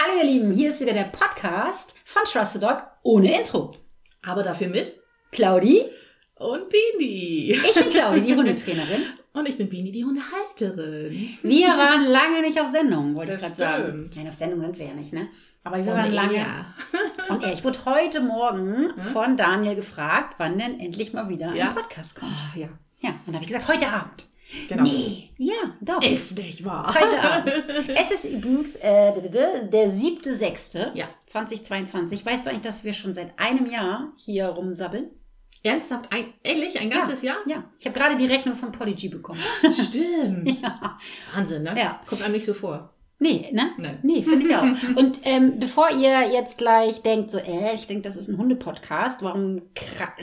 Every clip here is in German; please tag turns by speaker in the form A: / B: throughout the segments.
A: Hallo ihr Lieben, hier ist wieder der Podcast von Trusted Dog ohne Intro.
B: Aber dafür mit
A: Claudi,
B: und Bini.
A: ich bin Claudi, die Hundetrainerin.
B: Und ich bin Bini, die Hundehalterin.
A: Wir waren lange nicht auf Sendung, wollte ich
B: Das
A: gerade sagen. Nein, auf Sendung sind wir ja nicht, ne? Aber wir
B: Und
A: waren lange.
B: er.
A: Und ja, ich wurde heute Morgen von Daniel gefragt, wann denn endlich mal wieder
B: Ja?
A: ein Podcast kommt.
B: Ah, ja,
A: Ja, und da habe ich gesagt, heute Abend.
B: Genau.
A: Nee, ja, doch.
B: Ist nicht wahr.
A: Heute Abend. Es ist übrigens äh, der siebte, sechste
B: Ja.
A: 2022. Weißt du eigentlich, dass wir schon seit einem Jahr hier rumsabbeln?
B: Ernsthaft? Ein, ehrlich? Ein ganzes Jahr?
A: Ja. Ich habe gerade die Rechnung von Polyg bekommen.
B: Stimmt. Wahnsinn, ne?
A: Ja.
B: Kommt einem nicht so vor.
A: Nee, ne?
B: Nein.
A: Nee, finde ich auch. Und ähm, bevor ihr jetzt gleich denkt, so, äh, ich denke, das ist ein Hundepodcast, warum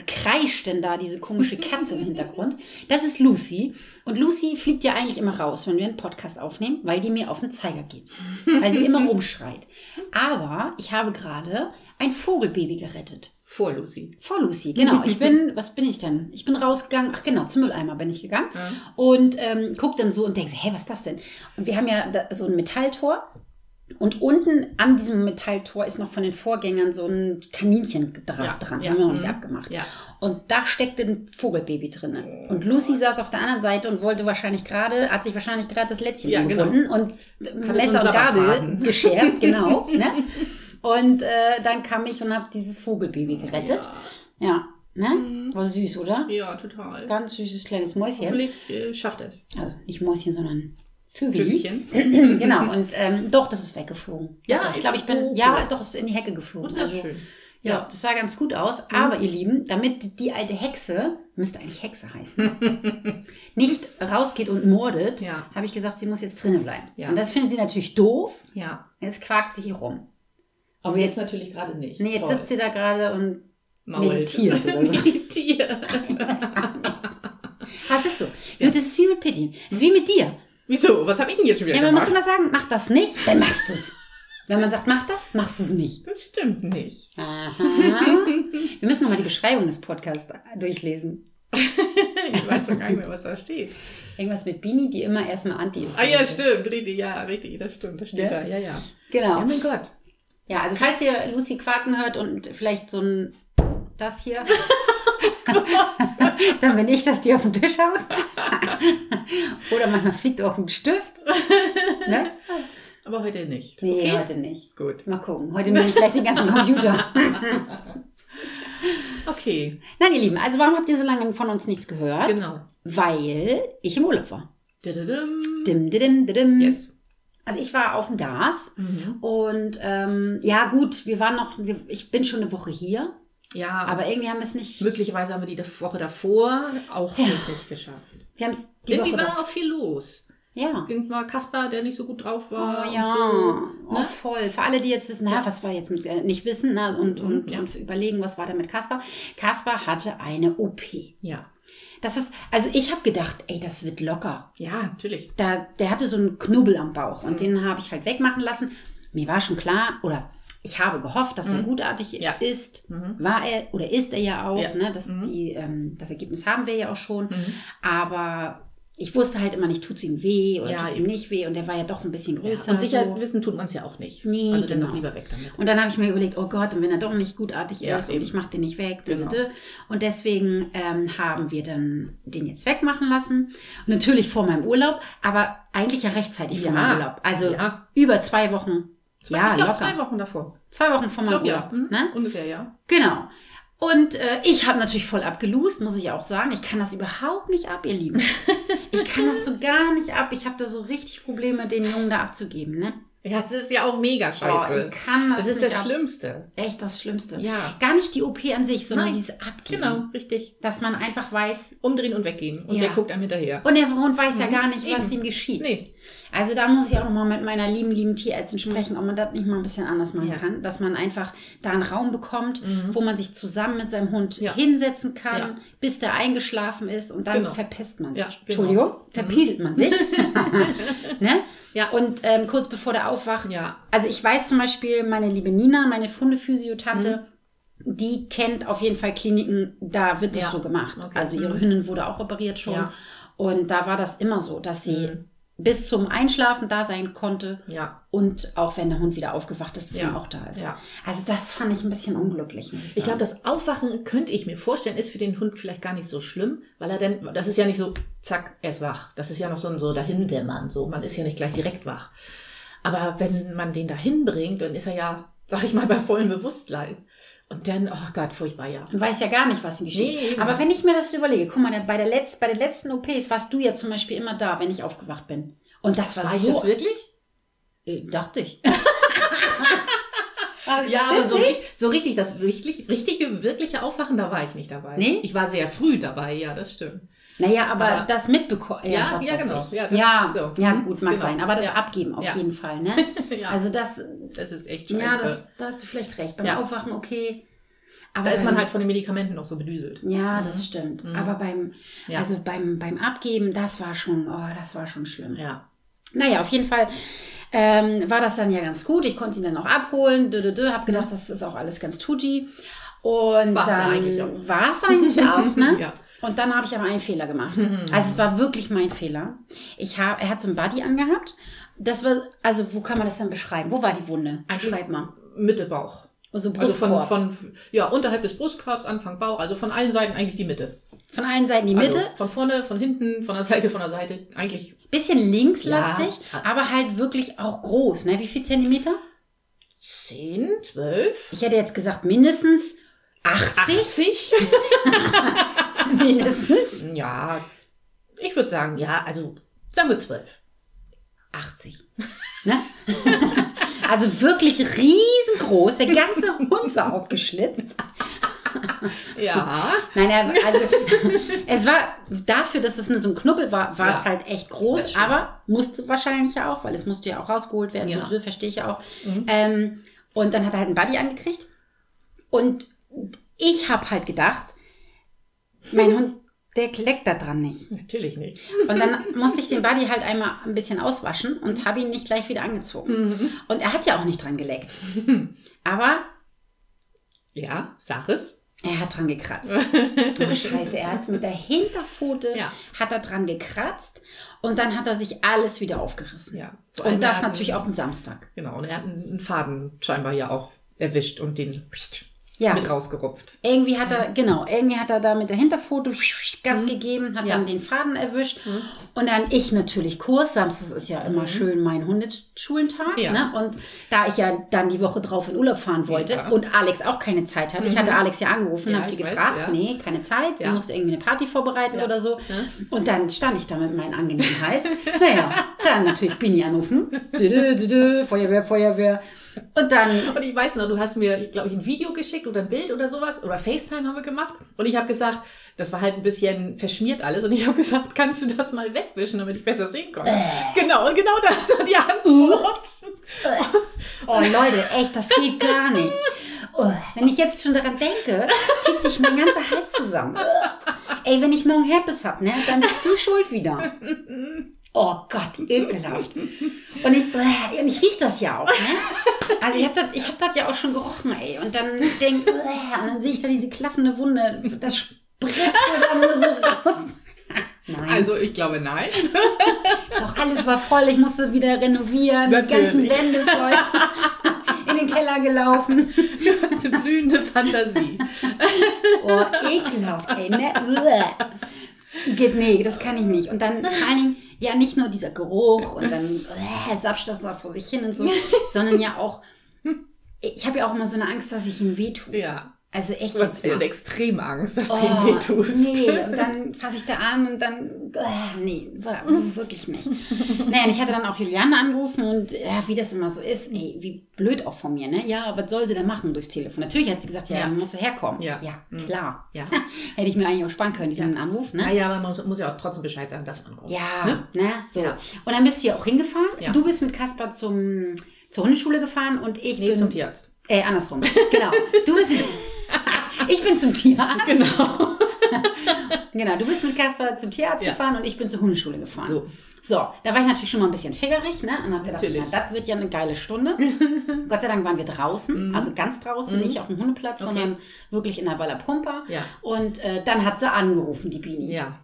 A: kreischt denn da diese komische Katze im Hintergrund? Das ist Lucy. Und Lucy fliegt ja eigentlich immer raus, wenn wir einen Podcast aufnehmen, weil die mir auf den Zeiger geht. Weil sie immer rumschreit. Aber ich habe gerade ein Vogelbaby gerettet.
B: Vor Lucy.
A: Vor Lucy, genau. Ich bin, was bin ich denn? Ich bin rausgegangen, ach genau, zum Mülleimer bin ich gegangen
B: Ja.
A: und ähm, guck dann so und denke, hä, was ist das denn? Und wir haben ja da, so ein Metalltor und unten an diesem Metalltor ist noch von den Vorgängern so ein Kaninchendraht dran, haben wir noch nicht
B: mhm.
A: abgemacht.
B: Ja.
A: Und da steckte ein Vogelbaby drin. Und Lucy saß auf der anderen Seite und wollte wahrscheinlich gerade, hat sich wahrscheinlich gerade das Lätzchen
B: Ja, genau.
A: umgebunden und Messer und Gabel geschärft, genau. ne? Und äh, dann kam ich und habe dieses Vogelbaby gerettet. Ja, ne?
B: Mhm.
A: War süß, oder?
B: Ja, total.
A: Ganz süßes kleines Mäuschen.
B: Hoffentlich äh, schafft es.
A: Also nicht Mäuschen, sondern Vögel.
B: Vögelchen.
A: genau, und ähm, doch, das ist weggeflogen.
B: Ja,
A: doch, ich glaube, ich bin,
B: geflogen.
A: ja, doch, ist in die Hecke geflogen. Also,
B: Wunderschön.
A: ja,
B: Ja.
A: das sah ganz gut aus. Aber ihr Lieben, damit die alte Hexe, müsste eigentlich Hexe heißen, nicht rausgeht und mordet,
B: Ja.
A: habe ich gesagt, sie muss jetzt drinnen bleiben.
B: Ja.
A: Und das finden sie natürlich doof.
B: Ja.
A: Jetzt quakt sie hier rum.
B: Aber jetzt natürlich gerade nicht.
A: Nee, jetzt
B: Toll.
A: sitzt sie da gerade und
B: Mault.
A: meditiert oder so.
B: meditiert.
A: ich weiß auch nicht. Was ist so? Das ist wie mit Pitti. Das ist wie mit dir.
B: Wieso? Was habe ich denn jetzt schon wieder
A: Ja, man muss immer sagen, mach das nicht, dann machst du es. Wenn man sagt, mach das, machst du es nicht.
B: das stimmt nicht.
A: Aha. Wir müssen nochmal die Beschreibung des Podcasts durchlesen.
B: Ich weiß doch gar nicht mehr, was da steht.
A: Irgendwas mit Bini, die immer erstmal anti ist.
B: Ah ja, stimmt, richtig, ja, richtig, das stimmt, das steht
A: Ja?
B: da, ja, ja.
A: Genau.
B: Ja, mein Gott.
A: Ja, also falls ihr Lucy quaken hört und vielleicht so ein das hier, dann bin ich, dass die auf den Tisch haut. Oder manchmal fliegt auch ein Stift. Ne?
B: Aber heute nicht.
A: Nee,
B: okay?
A: heute nicht.
B: Gut.
A: Mal gucken. Heute nehme ich gleich den ganzen Computer.
B: Okay,
A: Nein, ihr Lieben, also warum habt ihr so lange von uns nichts gehört?
B: genau.
A: Weil ich im Urlaub war. Dim, dim, dim, dim.
B: Yes.
A: Also ich war auf dem DAS
B: Mhm.
A: und ähm, ja gut, wir waren noch, wir, ich bin schon eine Woche hier,
B: Ja,
A: aber irgendwie haben wir es nicht,
B: möglicherweise haben wir die Woche davor auch
A: Ja.
B: nicht geschafft.
A: wir haben es die
B: Irgendwie
A: Woche
B: war
A: davor-
B: auch viel los.
A: Ja.
B: Irgendwann war Kaspar, der nicht so gut drauf
A: Oh
B: war.
A: ja,
B: Und so,
A: oh,
B: ne?
A: voll. Für alle, die jetzt wissen, na, was war jetzt mit, äh, nicht wissen na, und,
B: Mhm,
A: und,
B: ja.
A: und überlegen, was war da mit Kaspar. Kaspar hatte eine OP.
B: Ja.
A: Das ist, also ich habe gedacht, ey, das wird locker.
B: Ja, natürlich.
A: da, der hatte so einen Knubbel am Bauch und
B: Mhm.
A: den habe ich halt wegmachen lassen. Mir war schon klar, oder ich habe gehofft, dass der
B: Mhm.
A: gutartig
B: Ja.
A: ist.
B: Mhm.
A: War er oder ist er ja auch.
B: Ja.
A: Ne? Das,
B: Mhm.
A: die, ähm, das Ergebnis haben wir ja auch schon.
B: Mhm.
A: Aber ich wusste halt immer nicht, tut es ihm weh oder
B: Ja,
A: tut es ihm nicht weh. Und der war ja doch ein bisschen
B: Ja.
A: größer.
B: Und sicher
A: so.
B: wissen tut man es ja auch nicht.
A: Nee,
B: also dann
A: genau.
B: doch lieber weg damit.
A: Und dann habe ich mir überlegt, oh Gott, und wenn er doch nicht gutartig
B: Ja,
A: ist und
B: eben.
A: ich mache den nicht weg.
B: Genau.
A: Und deswegen ähm, haben wir dann den jetzt wegmachen lassen. Natürlich vor meinem Urlaub, aber eigentlich ja rechtzeitig vor
B: Ja.
A: meinem Urlaub. Also
B: Ja.
A: über zwei Wochen. ja,
B: ich glaube,
A: locker.
B: zwei Wochen davor.
A: Zwei Wochen vor meinem
B: glaube, ja.
A: Urlaub.
B: Mhm.
A: Ne?
B: Ungefähr, ja.
A: Genau. Und äh, ich habe natürlich voll abgelost, muss ich auch sagen. Ich kann das überhaupt nicht ab, ihr Lieben. ich kann das so gar nicht ab. Ich habe da so richtig Probleme, den Jungen da abzugeben. Ne?
B: Ja, das ist ja auch mega
A: Oh,
B: scheiße.
A: ich kann das,
B: das ist das
A: ab.
B: Schlimmste.
A: Echt das Schlimmste.
B: Ja.
A: Gar nicht die OP an sich, sondern
B: Nein.
A: dieses Abgeben.
B: Genau, richtig.
A: Dass man einfach weiß,
B: Umdrehen und weggehen. Und
A: Ja.
B: der guckt einem hinterher.
A: und der Hund weiß ja
B: Mhm.
A: gar nicht, was ihm geschieht.
B: Nee.
A: Also da muss ich auch nochmal mit meiner lieben, lieben Tierärztin sprechen, ob man das nicht mal ein bisschen anders machen
B: Ja.
A: kann. Dass man einfach da einen Raum bekommt,
B: Mhm.
A: wo man sich zusammen mit seinem Hund
B: Ja.
A: hinsetzen kann,
B: Ja.
A: bis der eingeschlafen ist und dann
B: Genau.
A: verpisst man sich.
B: Ja, genau.
A: Entschuldigung, verpieselt man sich. ne?
B: Ja.
A: Und ähm, kurz bevor der aufwacht,
B: Ja.
A: also ich weiß zum Beispiel, meine liebe Nina, meine Hundephysiotante, die kennt auf jeden Fall Kliniken, da wird das
B: Mhm. Ja.
A: so gemacht.
B: Okay.
A: Also ihre
B: Mhm.
A: Hündin wurde auch operiert schon.
B: Ja.
A: Und da war das immer so, dass sie
B: Mhm.
A: Bis zum Einschlafen da sein konnte.
B: Ja.
A: Und auch wenn der Hund wieder aufgewacht ist, dass
B: Ja.
A: er auch da ist.
B: Ja.
A: Also das fand ich ein bisschen unglücklich, ich.
B: Ich glaube, das Aufwachen könnte ich mir vorstellen, ist für den Hund vielleicht gar nicht so schlimm, weil er dann, das ist ja nicht so, zack, er ist wach. Das ist ja noch so ein so dahindämmern, so, man ist ja nicht gleich direkt wach. Aber wenn man den dahin bringt, dann ist er ja, sag ich mal, bei vollem Bewusstsein. Und dann, oh Gott, furchtbar, ja.
A: Man weiß ja gar nicht, was ihm geschieht.
B: Nee.
A: Aber wenn ich mir das überlege, guck mal, der- bei, der Letz-, bei den letzten OPs warst du ja zum Beispiel immer da, wenn ich aufgewacht bin. Und das war,
B: War ich
A: so.
B: das wirklich?
A: Äh, dachte ich.
B: Ja, aber so, so richtig, das wirklich, richtige, wirkliche Aufwachen, da war ich nicht dabei.
A: Nee?
B: Ich war sehr früh dabei, ja, das stimmt.
A: Naja, aber,
B: Aber-
A: das mitbekommen.
B: Ja, ja,
A: was
B: genau. Ja,
A: Ja,
B: das
A: ja,
B: so. Mhm,
A: gut, mag
B: genau.
A: sein. Aber das
B: Ja.
A: Abgeben auf
B: Ja.
A: jeden Fall, ne?
B: ja,
A: Also das,
B: das ist echt scheiße.
A: ja, das, da hast du vielleicht recht. Beim
B: Ja.
A: Aufwachen, okay. Aber
B: da ist man halt von den Medikamenten noch so bedüselt.
A: Ja,
B: Mhm.
A: das stimmt.
B: Mhm.
A: Aber beim,
B: Ja.
A: also beim, beim Abgeben, das war schon, oh, das war schon schlimm.
B: Ja.
A: Naja, auf jeden Fall ähm, war das dann ja ganz gut. Ich konnte ihn dann auch abholen. Dö, dö, dö. Hab gedacht, das ist auch alles ganz tutti. Und
B: Mhm. War's ja
A: dann war es eigentlich auch, ne?
B: Ja.
A: Und dann habe ich aber einen Fehler gemacht.
B: Mhm.
A: Also es war wirklich mein Fehler. Ich hab, er hat so ein Buddy angehabt. Das war, also wo kann man das dann beschreiben? Wo war die Wunde?
B: Eigentlich-
A: Schreib mal.
B: Mitte Bauch.
A: Also
B: Also von,
A: Brustkorb.
B: von, ja, unterhalb des Brustkorbs, Anfang Bauch, also von allen Seiten eigentlich die Mitte.
A: von allen Seiten die Mitte.
B: Also von vorne, von hinten, von der Seite, von der Seite, eigentlich
A: Bisschen linkslastig,
B: Ja.
A: aber halt wirklich auch groß. Ne? Wie viel Zentimeter?
B: 10, 12,
A: Ich hätte jetzt gesagt mindestens 80.
B: 80.
A: mindestens.
B: Ja, ich würde sagen, ja, also sagen wir 12.
A: 80. Ne? also wirklich riesengroß. Der ganze Hund war aufgeschlitzt.
B: Ja.
A: Nein, also es war dafür, dass es nur so ein Knubbel war, war
B: Ja.
A: es halt echt groß, aber musste wahrscheinlich ja auch, weil es musste ja auch rausgeholt werden,
B: Ja.
A: so, so verstehe ich ja auch.
B: Mhm.
A: Ähm, und dann hat er halt einen Buddy angekriegt und ich habe halt gedacht, mein Hund, der leckt da dran nicht.
B: Natürlich nicht.
A: Und dann musste ich den Buddy halt einmal ein bisschen auswaschen und habe ihn nicht gleich wieder angezogen.
B: Mhm.
A: Und er hat ja auch nicht dran geleckt. Aber
B: Ja, sag es.
A: er hat dran gekratzt. Oh, Scheiße, er hat mit der Hinterpfote
B: Ja.
A: hat er dran gekratzt und dann hat er sich alles wieder aufgerissen.
B: Ja. Vor
A: Und das natürlich
B: einen-
A: auf dem Samstag.
B: Genau, und er hat einen Faden scheinbar ja auch erwischt und den
A: Ja.
B: mit rausgerupft.
A: Irgendwie hat er, genau, irgendwie hat er da mit der Hinterpfote Gas gegeben, hat
B: Mhm. Ja.
A: dann den Faden erwischt. Und dann ich natürlich Kurs. Samstags ist ja immer schön mein Hundeschulentag.
B: Mhm. Ja.
A: Ne? Und da ich ja dann die Woche drauf in Urlaub fahren wollte
B: Ja.
A: und Alex auch keine Zeit hatte, ich hatte Alex ja angerufen,
B: Ja,
A: habe sie
B: weiß,
A: gefragt,
B: ja.
A: nee, keine Zeit, sie musste irgendwie eine Party vorbereiten oder so. Und dann stand ich da mit meinem angenehmen Hals. naja, dann natürlich Bini anrufen. Feuerwehr, Feuerwehr. Und dann
B: Und ich weiß noch, du hast mir, glaube ich, ein Video geschickt oder ein Bild oder sowas. Oder FaceTime haben wir gemacht. Und ich habe gesagt, das war halt ein bisschen verschmiert alles. Und ich habe gesagt, kannst du das mal wegwischen, damit ich besser sehen konnte. Genau, und genau das war die Antwort.
A: Oh Leute, echt, das geht gar nicht. Oh, wenn ich jetzt schon daran denke, zieht sich mein ganzer Hals zusammen. Ey, wenn ich morgen Herpes hab, ne, dann bist du schuld wieder. Oh Gott, ekelhaft. Und ich, und ich riech das ja auch, ne? Also ich hab das, ich hab das ja auch schon gerochen, ey. Und dann denk, bäh, und dann sehe ich da diese klaffende Wunde. Das spritzt dann nur so raus. Nein.
B: Also, ich glaube, nein.
A: Doch, alles war voll. Ich musste wieder renovieren. Die ganzen
B: Natürlich.
A: Wände voll. In den Keller gelaufen.
B: Du hast eine blühende Fantasie.
A: Oh, ekelhaft, ey. Ne? Geht, nee, das kann ich nicht. Und dann vor allen Dingen, ja, nicht nur dieser Geruch und dann äh, sapscht das da vor sich hin und so, sondern ja auch, ich habe ja auch immer so eine Angst, dass ich ihm wehtue.
B: Ja.
A: Also echt
B: Du hast eine extrem Angst, dass du
A: Oh,
B: ihm weh tust.
A: nee, und dann fasse ich da an und dann, äh, nee, wirklich nicht. Naja, und ich hatte dann auch Juliane angerufen und ja, wie das immer so ist, ey, wie blöd auch von mir, ne? Ja, was soll sie denn machen durchs Telefon? Natürlich hat sie gesagt, ja,
B: Ja.
A: dann musst du herkommen.
B: Ja.
A: ja
B: Mhm.
A: klar.
B: Ja.
A: Hätte ich mir eigentlich auch sparen können, diesen Anruf, ne?
B: Naja, aber man muss ja auch trotzdem Bescheid sagen, dass man kommt.
A: Ja,
B: Ne?
A: ne? So.
B: Ja.
A: Und dann bist du ja auch hingefahren.
B: Ja.
A: Du bist mit Kasper zum, zur Hundeschule gefahren und ich
B: Nee,
A: bin.
B: zum Tierarzt.
A: Äh, andersrum. Genau. Du bist. ich bin zum Tierarzt.
B: Genau.
A: Genau, du bist mit Kasper zum Tierarzt
B: Ja.
A: gefahren und ich bin zur Hundeschule gefahren.
B: So.
A: So, da war ich natürlich schon mal ein bisschen figgerig, ne? Und hab gedacht,
B: Natürlich.
A: na, das wird ja eine geile Stunde. Gott sei Dank waren wir draußen, also ganz draußen, nicht auf dem Hundeplatz,
B: Mhm. Okay.
A: sondern wirklich in der Waller Pumper.
B: Ja.
A: Und äh, dann hat sie angerufen, die Bini.
B: Ja.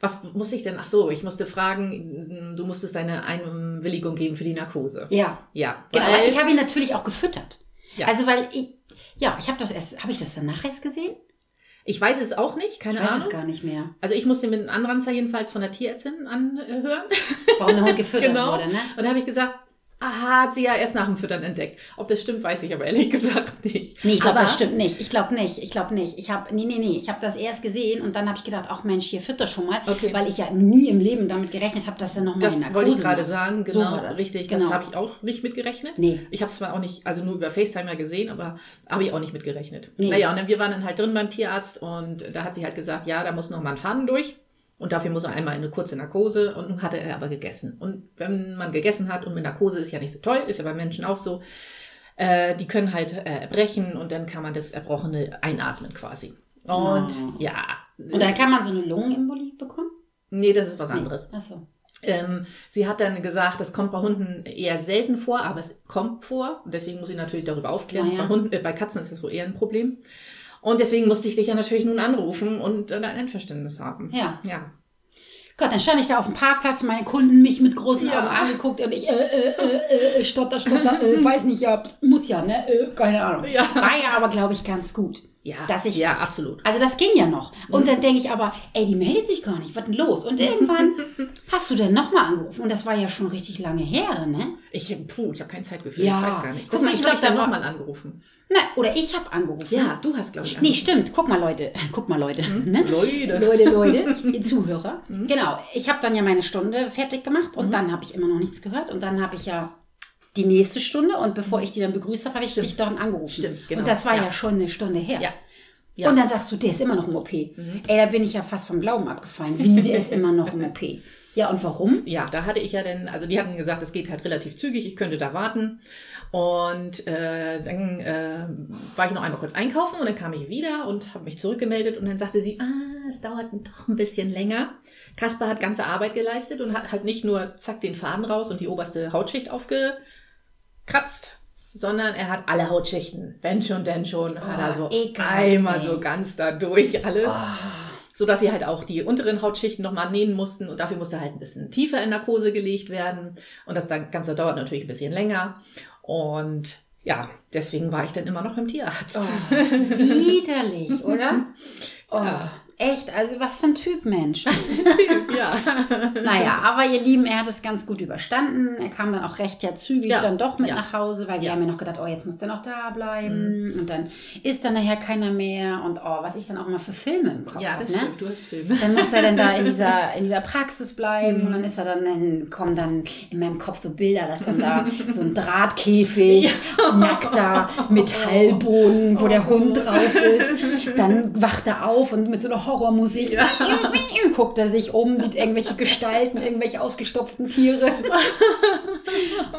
B: Was muss ich denn? Ach so, ich musste fragen, du musstest deine Einwilligung geben für die Narkose.
A: Ja.
B: Ja.
A: Genau, ich habe ihn natürlich auch gefüttert.
B: Ja.
A: Also weil ich, ja, ich habe das erst, habe ich das danach erst gesehen?
B: ich weiß es auch nicht, keine
A: Ich weiß
B: Ahnung.
A: es gar nicht mehr.
B: Also ich musste mit einem Anranzer jedenfalls von der Tierärztin anhören.
A: Warum der Hund gefüttert
B: Genau.
A: wurde, ne?
B: Und da habe ich gesagt, aha, hat sie ja erst nach dem Füttern entdeckt. Ob das stimmt, weiß ich aber ehrlich gesagt nicht.
A: Nee, ich glaube, das stimmt nicht. Ich glaube nicht. Ich glaube nicht. Ich habe, nee, nee, nee. Ich habe das erst gesehen und dann habe ich gedacht, ach Mensch, hier fütter schon mal,
B: Okay.
A: weil ich ja nie im Leben damit gerechnet habe, dass er nochmal in
B: Das
A: Narkose
B: wollte ich gerade sagen,
A: So
B: genau,
A: war das.
B: richtig.
A: Genau.
B: Das habe ich auch nicht mitgerechnet.
A: Nee.
B: Ich habe es zwar auch nicht, also nur über FaceTime ja gesehen, aber habe ich auch nicht mitgerechnet.
A: Nee.
B: Naja, und dann, wir waren dann halt drin beim Tierarzt und da hat sie halt gesagt, ja, da muss noch mal ein Faden durch. Und dafür muss er einmal in eine kurze Narkose und nun hatte er aber gegessen. Und wenn man gegessen hat und mit Narkose ist ja nicht so toll, ist ja bei Menschen auch so, äh, die können halt äh, erbrechen und dann kann man das Erbrochene einatmen quasi. Und
A: Oh.
B: ja.
A: Und dann kann man so eine Lungenembolie bekommen?
B: nee, das ist was anderes.
A: Ach so.
B: Ähm, sie hat dann gesagt, das kommt bei Hunden eher selten vor, aber es kommt vor. Und deswegen muss ich natürlich darüber aufklären.
A: Na ja.
B: Bei, Hunden, äh, bei Katzen ist das wohl eher ein Problem. Und deswegen musste ich dich ja natürlich nun anrufen und äh, dein Einverständnis haben.
A: Ja.
B: Ja.
A: Gott, dann stand ich da auf dem Parkplatz, meine Kunden mich mit großen
B: Ja.
A: Augen angeguckt und ich, äh, äh, äh, äh, stotter, stotter, äh, weiß nicht, ja, muss ja, ne, äh, keine Ahnung.
B: Ja.
A: War ja aber, glaube ich, ganz gut.
B: Ja,
A: Dass ich-
B: ja, absolut.
A: Also das ging ja noch. Und
B: Mhm.
A: dann denke ich aber, ey, die meldet sich gar nicht, was denn los? Und irgendwann hast du dann nochmal angerufen und das war ja schon richtig lange her, dann, ne?
B: Ich, puh, ich habe kein Zeitgefühl,
A: Ja.
B: ich weiß gar nicht.
A: Guck mal, ich glaub,
B: ich da nochmal angerufen.
A: Na, oder ich habe angerufen.
B: Ja, du hast, glaube ich,
A: Nee, stimmt. Guck mal, Leute. Guck mal, Leute. Ne?
B: Leute.
A: Leute, Leute, die Zuhörer. Genau. Ich habe dann ja meine Stunde fertig gemacht und dann habe ich immer noch nichts gehört. Und dann habe ich ja die nächste Stunde und bevor ich die dann begrüßt habe, habe ich dich dann angerufen.
B: Stimmt, genau.
A: Und das war ja.
B: Ja.
A: schon eine Stunde her.
B: Ja. Ja.
A: Und dann sagst du, der ist immer noch im OP. Ey, da bin ich ja fast vom Glauben abgefallen. Wie, der ist immer noch im OP. Ja, und warum?
B: Ja, da hatte ich ja dann, also die hatten gesagt, es geht halt relativ zügig, ich könnte da warten. Und äh, dann äh, war ich noch einmal kurz einkaufen und dann kam ich wieder und habe mich zurückgemeldet und dann sagte sie, ah, es dauert doch ein bisschen länger. Kasper hat ganze Arbeit geleistet und hat halt nicht nur zack den Faden raus und die oberste Hautschicht aufgekratzt, sondern er hat alle Hautschichten, wenn schon, denn schon, hat er so
A: ekelhaft,
B: einmal so ganz da durch alles. So dass sie halt auch die unteren Hautschichten nochmal nähen mussten und dafür musste halt ein bisschen tiefer in Narkose gelegt werden. Und das Ganze dauert natürlich ein bisschen länger. Und ja, deswegen war ich dann immer noch beim Tierarzt.
A: Oh, widerlich, oder? Oh,
B: Ja.
A: Echt, also was für ein Typ, Mensch.
B: Typ, ja.
A: Naja, aber ihr Lieben, er hat es ganz gut überstanden. Er kam dann auch recht ja zügig
B: Ja,
A: dann doch mit
B: ja.
A: nach Hause, weil wir
B: Ja. Mhm.
A: haben ja noch gedacht, oh, jetzt muss der noch da bleiben. Und dann ist dann nachher keiner mehr. Und oh, was ich dann auch mal für Filme im Kopf
B: Ja,
A: habe,
B: das
A: ne?
B: stimmt, du hast Filme.
A: Dann muss er dann da in dieser, in dieser Praxis bleiben
B: Mhm.
A: und dann ist er dann, dann kommen dann in meinem Kopf so Bilder, dass dann da so ein Drahtkäfig, nackter Metallboden, wo der Hund drauf ist. Dann wacht er auf und mit so einer Horrormusik guckt er sich um, sieht irgendwelche Gestalten, irgendwelche ausgestopften Tiere.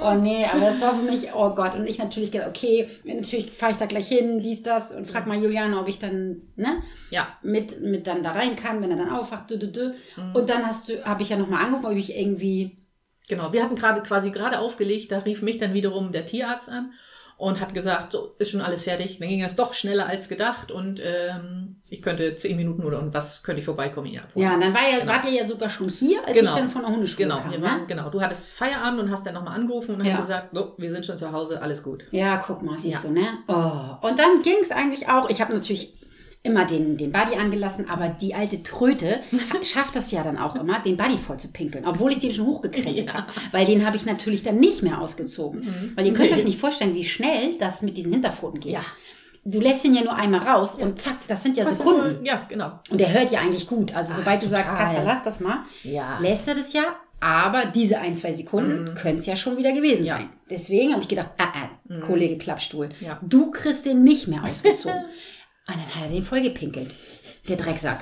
A: Oh nee, aber das war für mich, oh Gott. Und ich natürlich gedacht, okay, natürlich fahre ich da gleich hin, dies, das und frag mal Juliane, ob ich dann, ne?
B: Ja,
A: mit, mit dann da rein kann, wenn er dann aufwacht. Dü, dü, dü.
B: Mhm.
A: Und dann hast du, habe ich ja nochmal angerufen, ob ich irgendwie.
B: genau. Wir hatten gerade quasi gerade aufgelegt, da rief mich dann wiederum der Tierarzt an und hat gesagt, so, ist schon alles fertig. Dann ging das doch schneller als gedacht und ähm, ich könnte zehn Minuten oder und was könnte ich vorbeikommen, ihn abholen.
A: Ja, und dann war ja,
B: Genau.
A: wart ihr ja sogar schon hier, als
B: Genau.
A: ich dann von der Hundeschule
B: Genau,
A: kam.
B: wir
A: ne?
B: genau. Du hattest Feierabend und hast dann nochmal angerufen und
A: Ja.
B: haben gesagt, so, wir sind schon zu Hause, alles gut.
A: Ja, guck mal, siehst
B: Ja.
A: du, ne? Oh. Und dann ging es eigentlich auch. Ich habe natürlich immer den, den Buddy angelassen, aber die alte Tröte schafft es ja dann auch immer, den Buddy voll zu pinkeln, obwohl ich den schon hochgekrempelt
B: Ja.
A: habe. Weil den habe ich natürlich dann nicht mehr ausgezogen. Weil ihr könnt
B: Nee.
A: euch nicht vorstellen, wie schnell das mit diesen Hinterpfoten geht.
B: Ja.
A: Du lässt ihn ja nur einmal raus und zack, das sind ja Sekunden.
B: Ja, genau.
A: Und er hört ja eigentlich gut. Also sobald du sagst,
B: total.
A: Kasper, lass das mal,
B: Ja.
A: lässt er das ja. Aber diese ein, zwei Sekunden können es ja schon wieder gewesen
B: Ja.
A: sein. Deswegen habe ich gedacht, ah, ah, Kollege Klappstuhl,
B: Ja.
A: du kriegst den nicht mehr ausgezogen. und dann hat er den voll gepinkelt, der Drecksack.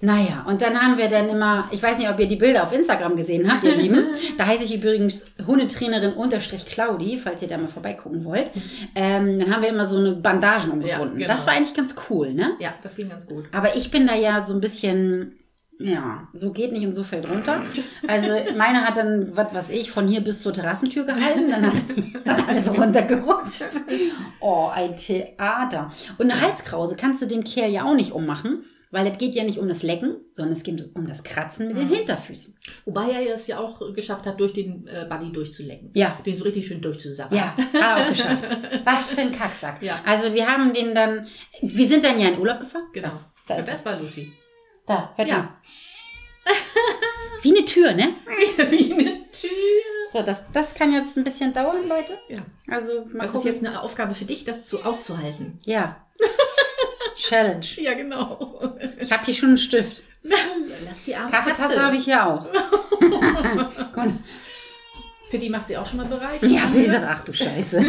A: Naja, und dann haben wir dann immer, ich weiß nicht, ob ihr die Bilder auf Instagram gesehen habt, ihr Lieben. Da heiße ich übrigens Hundetrainerin unterstrich Claudi, falls ihr da mal vorbeigucken wollt. Ähm, dann haben wir immer so eine Bandagen umgebunden.
B: genau.
A: Das war eigentlich ganz cool, ne?
B: Ja, das ging ganz gut.
A: Aber ich bin da ja so ein bisschen, ja, so geht nicht und so fällt runter. Also meine hat dann, was weiß ich, von hier bis zur Terrassentür gehalten, dann hat dann alles runtergerutscht. Oh, ein Theater. Und eine Halskrause kannst du dem Kerl ja auch nicht ummachen. Weil es geht ja nicht um das Lecken, sondern es geht um das Kratzen mit den
B: Mhm.
A: Hinterfüßen.
B: Wobei er es ja auch geschafft hat, durch den äh, Buddy durchzulecken.
A: Ja.
B: Den so richtig schön durchzusabbern.
A: Ja, hat er auch geschafft. Was für ein Kacksack.
B: Ja.
A: Also wir haben den dann, wir sind dann ja in Urlaub gefahren.
B: Genau.
A: Da
B: Ja,
A: ist
B: das war Lucy.
A: Da, hört
B: Ja.
A: mal. Wie eine Tür, ne?
B: Wie eine Tür.
A: So, das, das kann jetzt ein bisschen dauern, Leute.
B: Ja.
A: Also mal
B: Das ist
A: gucken.
B: jetzt eine Aufgabe für dich, das zu auszuhalten.
A: Ja. Challenge.
B: Ja, genau.
A: Ich habe hier schon einen Stift.
B: Lass die Arme
A: Kaffeetasse habe ich hier auch. Gut.
B: Pitti macht sie auch schon mal bereit.
A: Ja, wie gesagt, ach du Scheiße.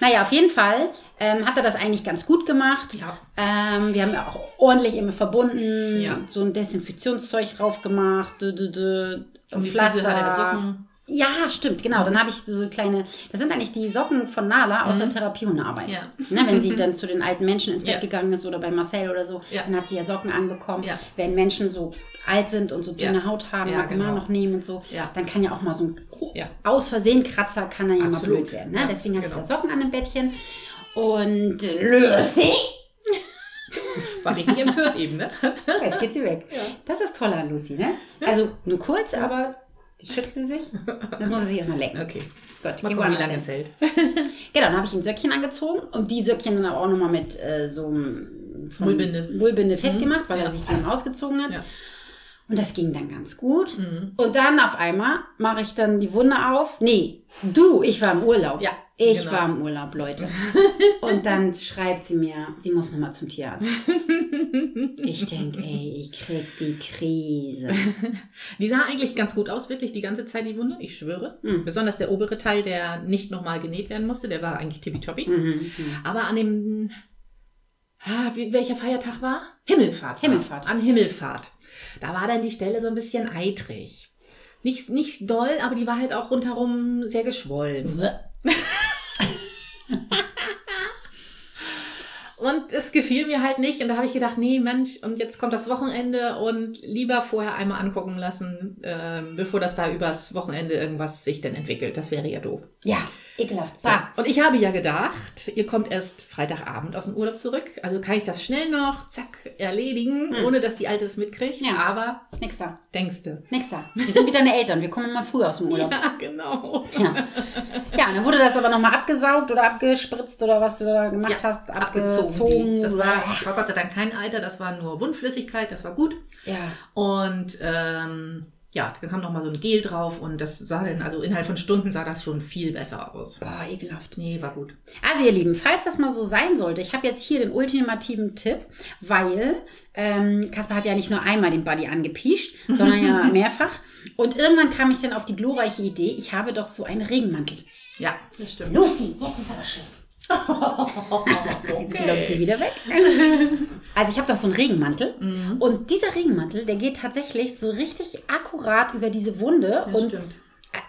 A: naja, auf jeden Fall ähm, hat er das eigentlich ganz gut gemacht.
B: Ja.
A: Ähm, wir haben ja auch ordentlich immer verbunden,
B: Ja.
A: so ein Desinfektionszeug drauf gemacht, dü, dü, dü,
B: Um die Füße hat Socken.
A: Ja, stimmt, genau. Dann habe ich so kleine, das sind eigentlich die Socken von Nala aus der Therapiehundearbeit.
B: Mhm. Ja.
A: Ne, wenn sie dann zu den alten Menschen ins Bett
B: Ja.
A: gegangen ist oder bei Marcel oder so,
B: Ja.
A: dann hat sie ja Socken anbekommen.
B: Ja.
A: Wenn Menschen so alt sind und so dünne
B: Ja.
A: Haut haben,
B: Ja,
A: mag
B: genau.
A: noch nehmen und so,
B: Ja.
A: dann kann ja auch mal so ein
B: Ja.
A: aus Versehen Kratzer kann dann ja mal
B: Absolut.
A: blöd werden. Ne?
B: Ja,
A: Deswegen hat sie
B: genau.
A: da Socken an dem Bettchen. Und Lucy,
B: War richtig empört eben, ne?
A: jetzt geht sie weg.
B: Ja.
A: Das ist toll an Lucy, ne? Also nur kurz, aber die schützt sie sich. Das muss sie sich erstmal lecken.
B: Okay.
A: Gut,
B: Mal gucken, wie lange es hält.
A: Genau, dann habe ich ein Söckchen angezogen und die Söckchen dann aber auch nochmal mit äh, so einem
B: Mullbinde.
A: Mullbinde festgemacht, weil
B: Ja.
A: er sich die dann ausgezogen hat.
B: Ja.
A: Und das ging dann ganz gut.
B: Mhm.
A: Und dann auf einmal mache ich dann die Wunde auf. Nee, du, ich war im Urlaub.
B: Ja,
A: Ich
B: genau.
A: war im Urlaub, Leute. Und dann schreibt sie mir, sie muss nochmal zum Tierarzt. Ich denke, ey, ich krieg die Krise.
B: Die sah eigentlich ganz gut aus, wirklich die ganze Zeit, die Wunde, ich schwöre.
A: Mhm.
B: Besonders der obere Teil, der nicht nochmal genäht werden musste, der war eigentlich tippitoppi.
A: Mhm.
B: Aber an dem, ah, welcher Feiertag war? Himmelfahrt. war.
A: Himmelfahrt.
B: An Himmelfahrt. Da war dann die Stelle so ein bisschen eitrig. Nicht, nicht doll, aber die war halt auch rundherum sehr geschwollen. Und es gefiel mir halt nicht. Und da habe ich gedacht, nee, Mensch, und jetzt kommt das Wochenende und lieber vorher einmal angucken lassen, ähm, bevor das da übers Wochenende irgendwas sich denn entwickelt. Das wäre ja doof.
A: Ja, ekelhaft.
B: So. Und ich habe ja gedacht, ihr kommt erst Freitagabend aus dem Urlaub zurück. Also kann ich das schnell noch, zack, erledigen,
A: Hm.
B: ohne dass die Alte es mitkriegt.
A: Ja.
B: Aber
A: Nix da.
B: denkste.
A: Nix da. Wir sind wieder eine Eltern. Wir kommen immer früh aus dem Urlaub.
B: Ja, genau.
A: Ja. ja, dann wurde das aber nochmal abgesaugt oder abgespritzt oder was du da gemacht
B: Ja,
A: hast, abgezogen.
B: abgezogen. Das war, war Gott sei Dank kein Eiter, das war nur Wundflüssigkeit, das war gut.
A: Ja.
B: Und ähm, ja, da kam noch mal so ein Gel drauf und das sah dann, also innerhalb von Stunden sah das schon viel besser aus.
A: Boah, ekelhaft.
B: Nee, war gut.
A: Also ihr Lieben, falls das mal so sein sollte, ich habe jetzt hier den ultimativen Tipp, weil ähm, Kasper hat ja nicht nur einmal den Buddy angepiescht, sondern ja mehrfach. Und irgendwann kam ich dann auf die glorreiche Idee, ich habe doch so einen Regenmantel.
B: Ja, das stimmt.
A: Lucy, jetzt ist aber Schluss. Jetzt läuft sie wieder weg. Also ich habe doch so einen Regenmantel.
B: Mhm.
A: Und dieser Regenmantel, der geht tatsächlich so richtig akkurat über diese Wunde.
B: Das
A: und
B: stimmt.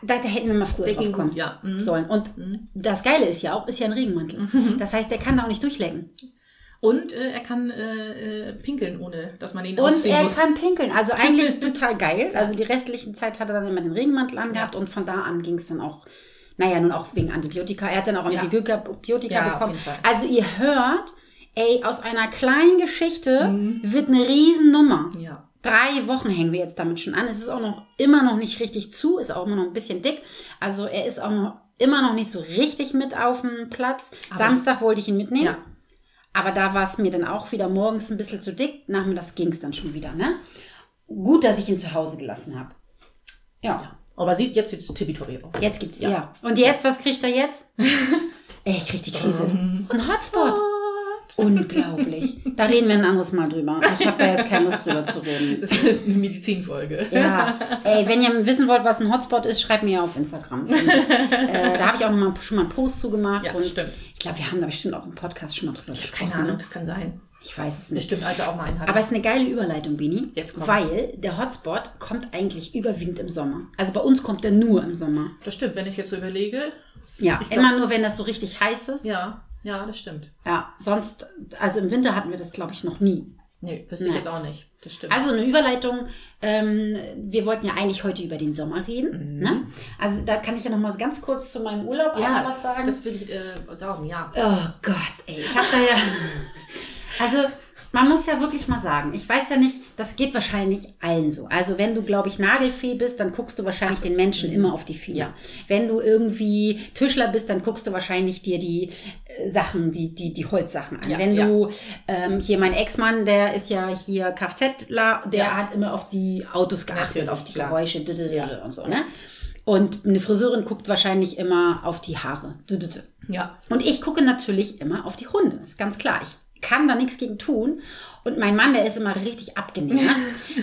A: da, da hätten wir mal früher
B: Der
A: drauf kommen
B: gut, ja. Mhm.
A: sollen. Und
B: Mhm.
A: das Geile ist ja auch, ist ja ein Regenmantel. Das heißt, der kann da auch nicht durchlecken.
B: Und äh, er kann äh, äh, pinkeln, ohne dass man ihn
A: Und
B: ausziehen
A: er
B: muss.
A: kann pinkeln. Also eigentlich total geil. Also die restlichen Zeit hat er dann immer den Regenmantel angehabt und von da an ging es dann auch, naja, nun auch wegen Antibiotika. Er hat dann auch
B: Ja.
A: Antibiotika
B: Ja,
A: bekommen. Also ihr hört, ey, aus einer kleinen Geschichte
B: Mhm.
A: wird eine Riesennummer.
B: ja.
A: Drei Wochen hängen wir jetzt damit schon an. Es ist auch noch immer noch nicht richtig zu, ist auch immer noch ein bisschen dick. Also er ist auch noch immer noch nicht so richtig mit auf dem Platz.
B: Aber
A: Samstag wollte ich ihn mitnehmen.
B: Ja.
A: Aber da war es mir dann auch wieder morgens ein bisschen zu dick. Nachmittags ging es dann schon wieder, ne? Gut, dass ich ihn zu Hause gelassen habe. Ja,
B: Aber sieht jetzt jetzt tippitoppi aus.
A: jetzt geht's, ja.
B: Ja.
A: Und jetzt, was kriegt er jetzt? Ey, ich krieg die Krise.
B: Ähm.
A: Ein Hotspot. Unglaublich. Da reden wir ein anderes Mal drüber. Ich habe da jetzt keine Lust drüber zu reden.
B: Das ist eine Medizinfolge.
A: Ja, ey, wenn ihr wissen wollt, was ein Hotspot ist, schreibt mir auf Instagram. äh, da habe ich auch noch mal, schon mal einen Post zu gemacht.
B: Ja,
A: und
B: stimmt.
A: ich glaube, wir haben da bestimmt auch im Podcast schon mal drüber
B: Ich habe
A: gesprochen.
B: keine Ahnung,
A: ne?
B: das kann sein.
A: Ich weiß es nicht.
B: Bestimmt, als er auch mal einen hatte.
A: Aber es ist eine geile Überleitung, Bini.
B: Jetzt kommt's.
A: Weil der Hotspot kommt eigentlich überwiegend im Sommer. Also bei uns kommt er nur im Sommer.
B: das stimmt, wenn ich jetzt so überlege.
A: Ja,
B: Ich glaub-
A: immer nur, wenn das so richtig heiß ist. Ja,
B: Ja, ja, das stimmt.
A: sonst, also im Winter hatten wir das, glaube ich, noch nie.
B: Nee, wüsste
A: Nein.
B: ich jetzt auch nicht. Das stimmt.
A: Also eine Überleitung. Ähm, wir wollten ja eigentlich heute über den Sommer reden.
B: Mhm.
A: Ne? Also da kann ich ja noch mal ganz kurz zu meinem Urlaub
B: ja,
A: was sagen.
B: das will ich äh, sagen, ja.
A: oh Gott, ey. Ich habe da ja... Also man muss ja wirklich mal sagen, ich weiß ja nicht, das geht wahrscheinlich allen so. Also wenn du, glaube ich, Nagelfee bist, dann guckst du wahrscheinlich den Menschen immer auf die Finger.
B: Ja.
A: Wenn du irgendwie Tischler bist, dann guckst du wahrscheinlich dir die äh, Sachen, die, die, die Holzsachen an.
B: Ja,
A: wenn
B: ja.
A: du, ähm, hier mein Ex-Mann, der ist ja hier Kfzler, der hat immer auf die Autos geachtet,
B: Natürlich,
A: auf die
B: klar.
A: Geräusche und so, ne? Und eine Friseurin guckt wahrscheinlich immer auf die Haare.
B: Ja.
A: Und ich gucke natürlich immer auf die Hunde. Ist ganz klar. Ich kann da nichts gegen tun. Und mein Mann, der ist immer richtig abgenervt.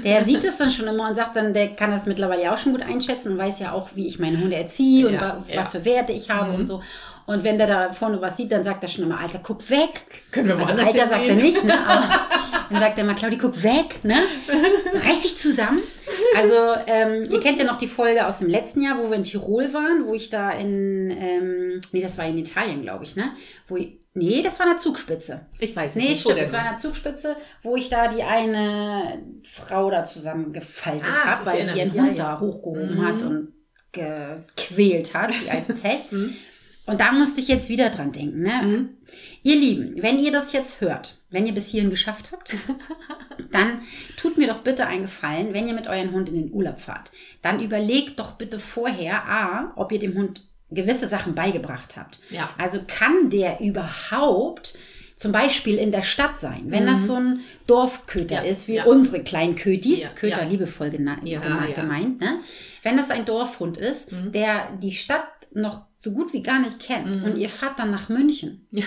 A: Der sieht es dann schon immer und sagt dann, der kann das mittlerweile ja auch schon gut einschätzen und weiß ja auch, wie ich meine Hunde erziehe und
B: Ja, ja.
A: was für Werte ich habe und so. Und wenn der da vorne was sieht, dann sagt er schon immer, Alter, guck weg.
B: Können wir
A: also Alter sagt er nicht, ne? Aber dann sagt er mal, Claudi, guck weg, ne? Reiß dich zusammen. Also, ähm, ihr kennt ja noch die Folge aus dem letzten Jahr, wo wir in Tirol waren, wo ich da in, ähm, nee, das war in Italien, glaube ich, ne? Wo ich, nee, das war eine Zugspitze.
B: Ich weiß es
A: Nee,
B: nicht.
A: stimmt,
B: Wo
A: das war eine Zugspitze, wo ich da die eine Frau da zusammengefaltet
B: Ah,
A: habe, weil die ihren
B: ja,
A: Hund
B: ja.
A: da hochgehoben
B: Mhm.
A: hat und gequält hat, die alte Zech.
B: Mhm.
A: Und da musste ich jetzt wieder dran denken. Ne?
B: Mhm.
A: Ihr Lieben, wenn ihr das jetzt hört, wenn ihr bis hierhin geschafft habt, dann tut mir doch bitte einen Gefallen, wenn ihr mit eurem Hund in den Urlaub fahrt. Dann überlegt doch bitte vorher, a, ob ihr dem Hund gewisse Sachen beigebracht habt.
B: Ja.
A: Also kann der überhaupt zum Beispiel in der Stadt sein, wenn
B: Mhm.
A: das so ein Dorfköter
B: Ja,
A: ist, wie
B: ja.
A: unsere kleinen Kötis,
B: Ja,
A: Köter liebevoll gemeint, ne? wenn das ein Dorfhund ist,
B: Mhm.
A: der die Stadt noch so gut wie gar nicht kennt
B: Mhm.
A: und ihr fahrt dann nach München,
B: Ja,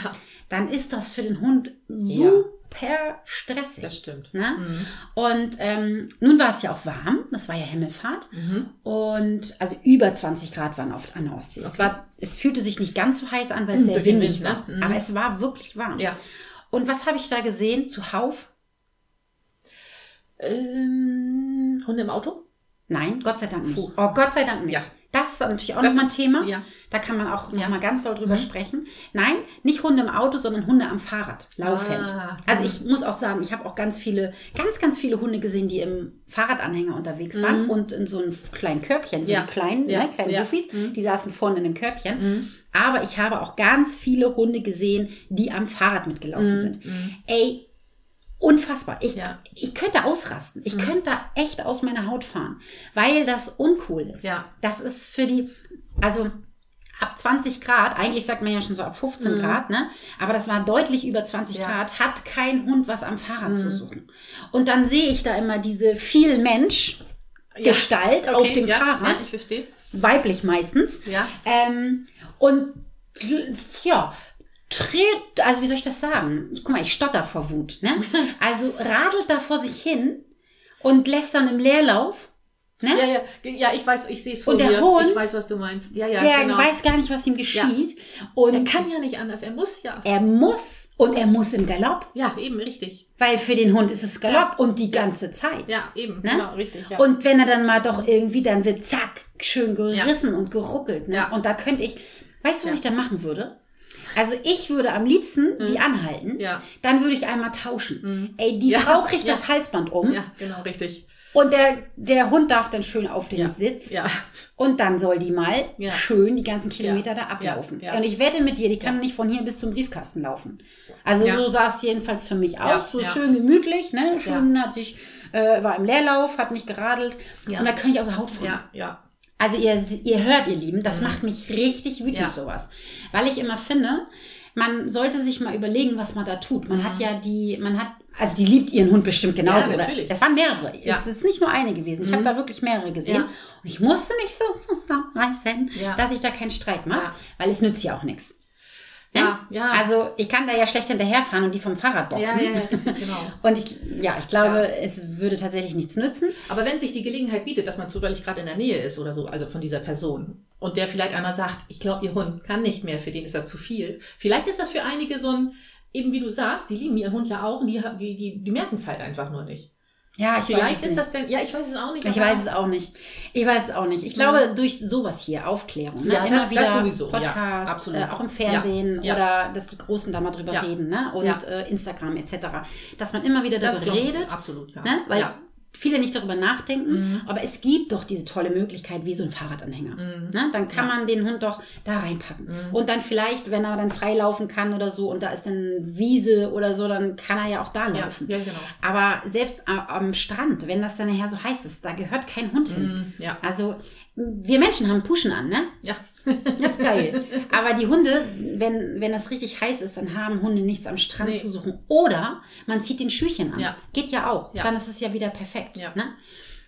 A: dann ist das für den Hund super stressig.
B: das stimmt.
A: Ne?
B: Mhm.
A: Und ähm, nun war es ja auch warm, das war ja Himmelfahrt.
B: Mhm.
A: Und also über 20 Grad waren oft an der Ostsee. Es,
B: Okay.
A: war, es fühlte sich nicht ganz so heiß an, weil es sehr
B: Durch den
A: windig
B: Wind,
A: war.
B: ne? Mhm.
A: Aber es war wirklich warm.
B: Ja.
A: Und was habe ich da gesehen? Zuhauf?
B: Ähm, Hunde im Auto?
A: Nein, Gott sei Dank nicht.
B: Puh.
A: Oh, Gott sei Dank nicht.
B: Ja.
A: Das ist natürlich auch nochmal ein Thema.
B: Ja.
A: Da kann man auch
B: Ja.
A: noch mal ganz doll drüber
B: Mhm.
A: sprechen. Nein, nicht Hunde im Auto, sondern Hunde am Fahrrad, laufend.
B: Ah,
A: Also ich muss auch sagen, ich habe auch ganz viele, ganz, ganz viele Hunde gesehen, die im Fahrradanhänger unterwegs waren
B: Mhm.
A: und in so einem kleinen Körbchen, so
B: Ja.
A: die kleinen,
B: Ja.
A: ne, kleinen
B: Ja.
A: Wuffis,
B: Mhm.
A: die saßen vorne in einem Körbchen.
B: Mhm.
A: Aber ich habe auch ganz viele Hunde gesehen, die am Fahrrad mitgelaufen
B: Mhm.
A: sind. Ey, unfassbar. Ich,
B: Ja.
A: ich könnte ausrasten. Ich
B: Mhm.
A: könnte da echt aus meiner Haut fahren, weil das uncool ist.
B: Ja.
A: Das ist für die, also ab 20 Grad, eigentlich sagt man ja schon so ab 15
B: Mhm.
A: Grad, ne? Aber das war deutlich über 20
B: Ja.
A: Grad, hat kein Hund was am Fahrrad
B: Mhm.
A: zu suchen. Und dann sehe ich da immer diese viel Mensch
B: Ja.
A: Gestalt auf dem
B: ja,
A: Fahrrad,
B: ich verstehe.
A: weiblich meistens.
B: Ja.
A: Ähm, und ja, tritt, also wie soll ich das sagen? Guck mal, ich stotter vor Wut. Ne? Also radelt da vor sich hin und lässt dann im Leerlauf. Ne?
B: Ja, ja, ja, ich weiß, ich sehe es vor
A: Und der
B: mir.
A: Hund,
B: ich weiß, was du meinst. Ja, ja,
A: der
B: genau.
A: weiß gar nicht, was ihm geschieht. Und
B: er kann ja nicht anders, er muss ja.
A: er muss und er muss im Galopp,
B: Ja, eben, richtig.
A: weil für den Hund ist es Galopp und die ganze Zeit.
B: Ja, eben,
A: Ne?
B: genau, richtig. Ja.
A: Und wenn er dann mal doch irgendwie, dann wird zack, schön gerissen und geruckelt. Ne?
B: Ja.
A: Und da könnte ich, weißt du, was
B: Ja.
A: ich dann machen würde? Also ich würde am liebsten die anhalten.
B: ja.
A: Dann würde ich einmal tauschen.
B: Mhm.
A: Ey, die
B: Ja,
A: Frau kriegt
B: ja.
A: das Halsband um
B: ja, genau, richtig.
A: und der, der Hund darf dann schön auf den. Sitz
B: Ja,
A: und dann soll die mal schön die ganzen Kilometer da ablaufen. Und ich wette mit dir, die kann nicht von hier bis zum Briefkasten laufen. Also so sah es jedenfalls für mich aus. So schön gemütlich, ne? Schön hat sich, äh, war im Leerlauf, hat nicht geradelt.
B: Ja.
A: Und da könnte ich aus der Haut fahren.
B: ja, ja.
A: Also ihr, ihr hört, ihr Lieben, das
B: Mhm.
A: macht mich richtig wütend,
B: Ja.
A: sowas. Weil ich immer finde, man sollte sich mal überlegen, was man da tut. Man
B: Mhm.
A: hat ja die, man hat, also die liebt ihren Hund bestimmt genauso.
B: Ja,
A: oder?
B: natürlich.
A: Es waren mehrere.
B: Ja.
A: Es ist nicht nur eine gewesen. Ich
B: Mhm.
A: habe da wirklich mehrere gesehen.
B: Ja.
A: Und ich musste mich so zusammenreißen,
B: Ja.
A: dass ich da keinen Streik mache, weil es nützt ja auch nichts.
B: Ja, ja.
A: Also ich kann da ja schlecht hinterherfahren und die vom Fahrrad
B: ja,
A: boxen.
B: ja, ja, genau.
A: Und ich, ja, ich glaube, es würde tatsächlich nichts nützen.
B: Aber wenn sich die Gelegenheit bietet, dass man zufällig gerade in der Nähe ist oder so, also von dieser Person, und der vielleicht einmal sagt, ich glaube, ihr Hund kann nicht mehr, für den ist das zu viel. Vielleicht ist das für einige so ein, eben wie du sagst, die lieben ihren Hund ja auch und die, die, die, die merken es halt einfach nur nicht.
A: Ja, ich weiß
B: vielleicht
A: es
B: ist
A: nicht.
B: das denn, ja, ich weiß es auch nicht.
A: Ich weiß es auch nicht. Ich weiß es auch nicht. Ich glaube, durch sowas hier, Aufklärung, ne?
B: Ja,
A: immer
B: das-
A: wieder
B: das sowieso, ja,
A: Podcast,
B: absolut.
A: äh, auch im Fernsehen
B: Ja,
A: oder dass die Großen da mal drüber
B: Ja.
A: reden, ne? Und
B: Ja.
A: äh, Instagram etc. Dass man immer wieder darüber redet,
B: Absolut, ja.
A: ne? Weil
B: ja.
A: Viele nicht darüber nachdenken,
B: Mhm.
A: aber es gibt doch diese tolle Möglichkeit wie so ein Fahrradanhänger. Ne? Dann kann man den Hund doch da reinpacken. Und dann vielleicht, wenn er dann frei laufen kann oder so und da ist dann Wiese oder so, dann kann er ja auch da
B: Ja,
A: laufen.
B: ja, genau.
A: Aber selbst am Strand, wenn das dann nachher so heiß ist, da gehört kein Hund hin.
B: Mhm, ja.
A: Also wir Menschen haben Puschen an, ne?
B: Ja.
A: Das ist geil. Aber die Hunde, wenn, wenn das richtig heiß ist, dann haben Hunde nichts am Strand
B: Nee.
A: zu suchen. Oder man zieht den Schüchchen an.
B: Ja.
A: Geht ja auch.
B: Ja.
A: Dann ist es ja wieder perfekt.
B: Ja.
A: Ne?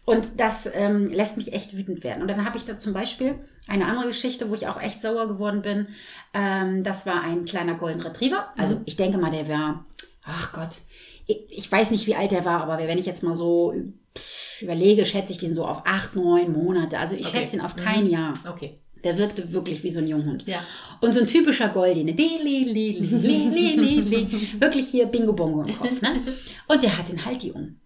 A: Und das ähm, lässt mich echt wütend werden. Und dann habe ich da zum Beispiel eine andere Geschichte, wo ich auch echt sauer geworden bin. Ähm, das war ein kleiner Golden Retriever. Also
B: Mhm.
A: ich denke mal, der war, ach Gott, ich, ich weiß nicht, wie alt der war, aber wenn ich jetzt mal so überlege, schätze ich den so auf acht, neun Monate. Also ich
B: Okay.
A: schätze ihn auf
B: Mhm.
A: kein Jahr.
B: Okay.
A: Der wirkte wirklich wie so ein Junghund.
B: Ja.
A: Und so ein typischer Goldine. Di, li, li, li, li, li, li, li. Wirklich hier Bingo Bongo im Kopf. Ne? Und der hat den Halti um.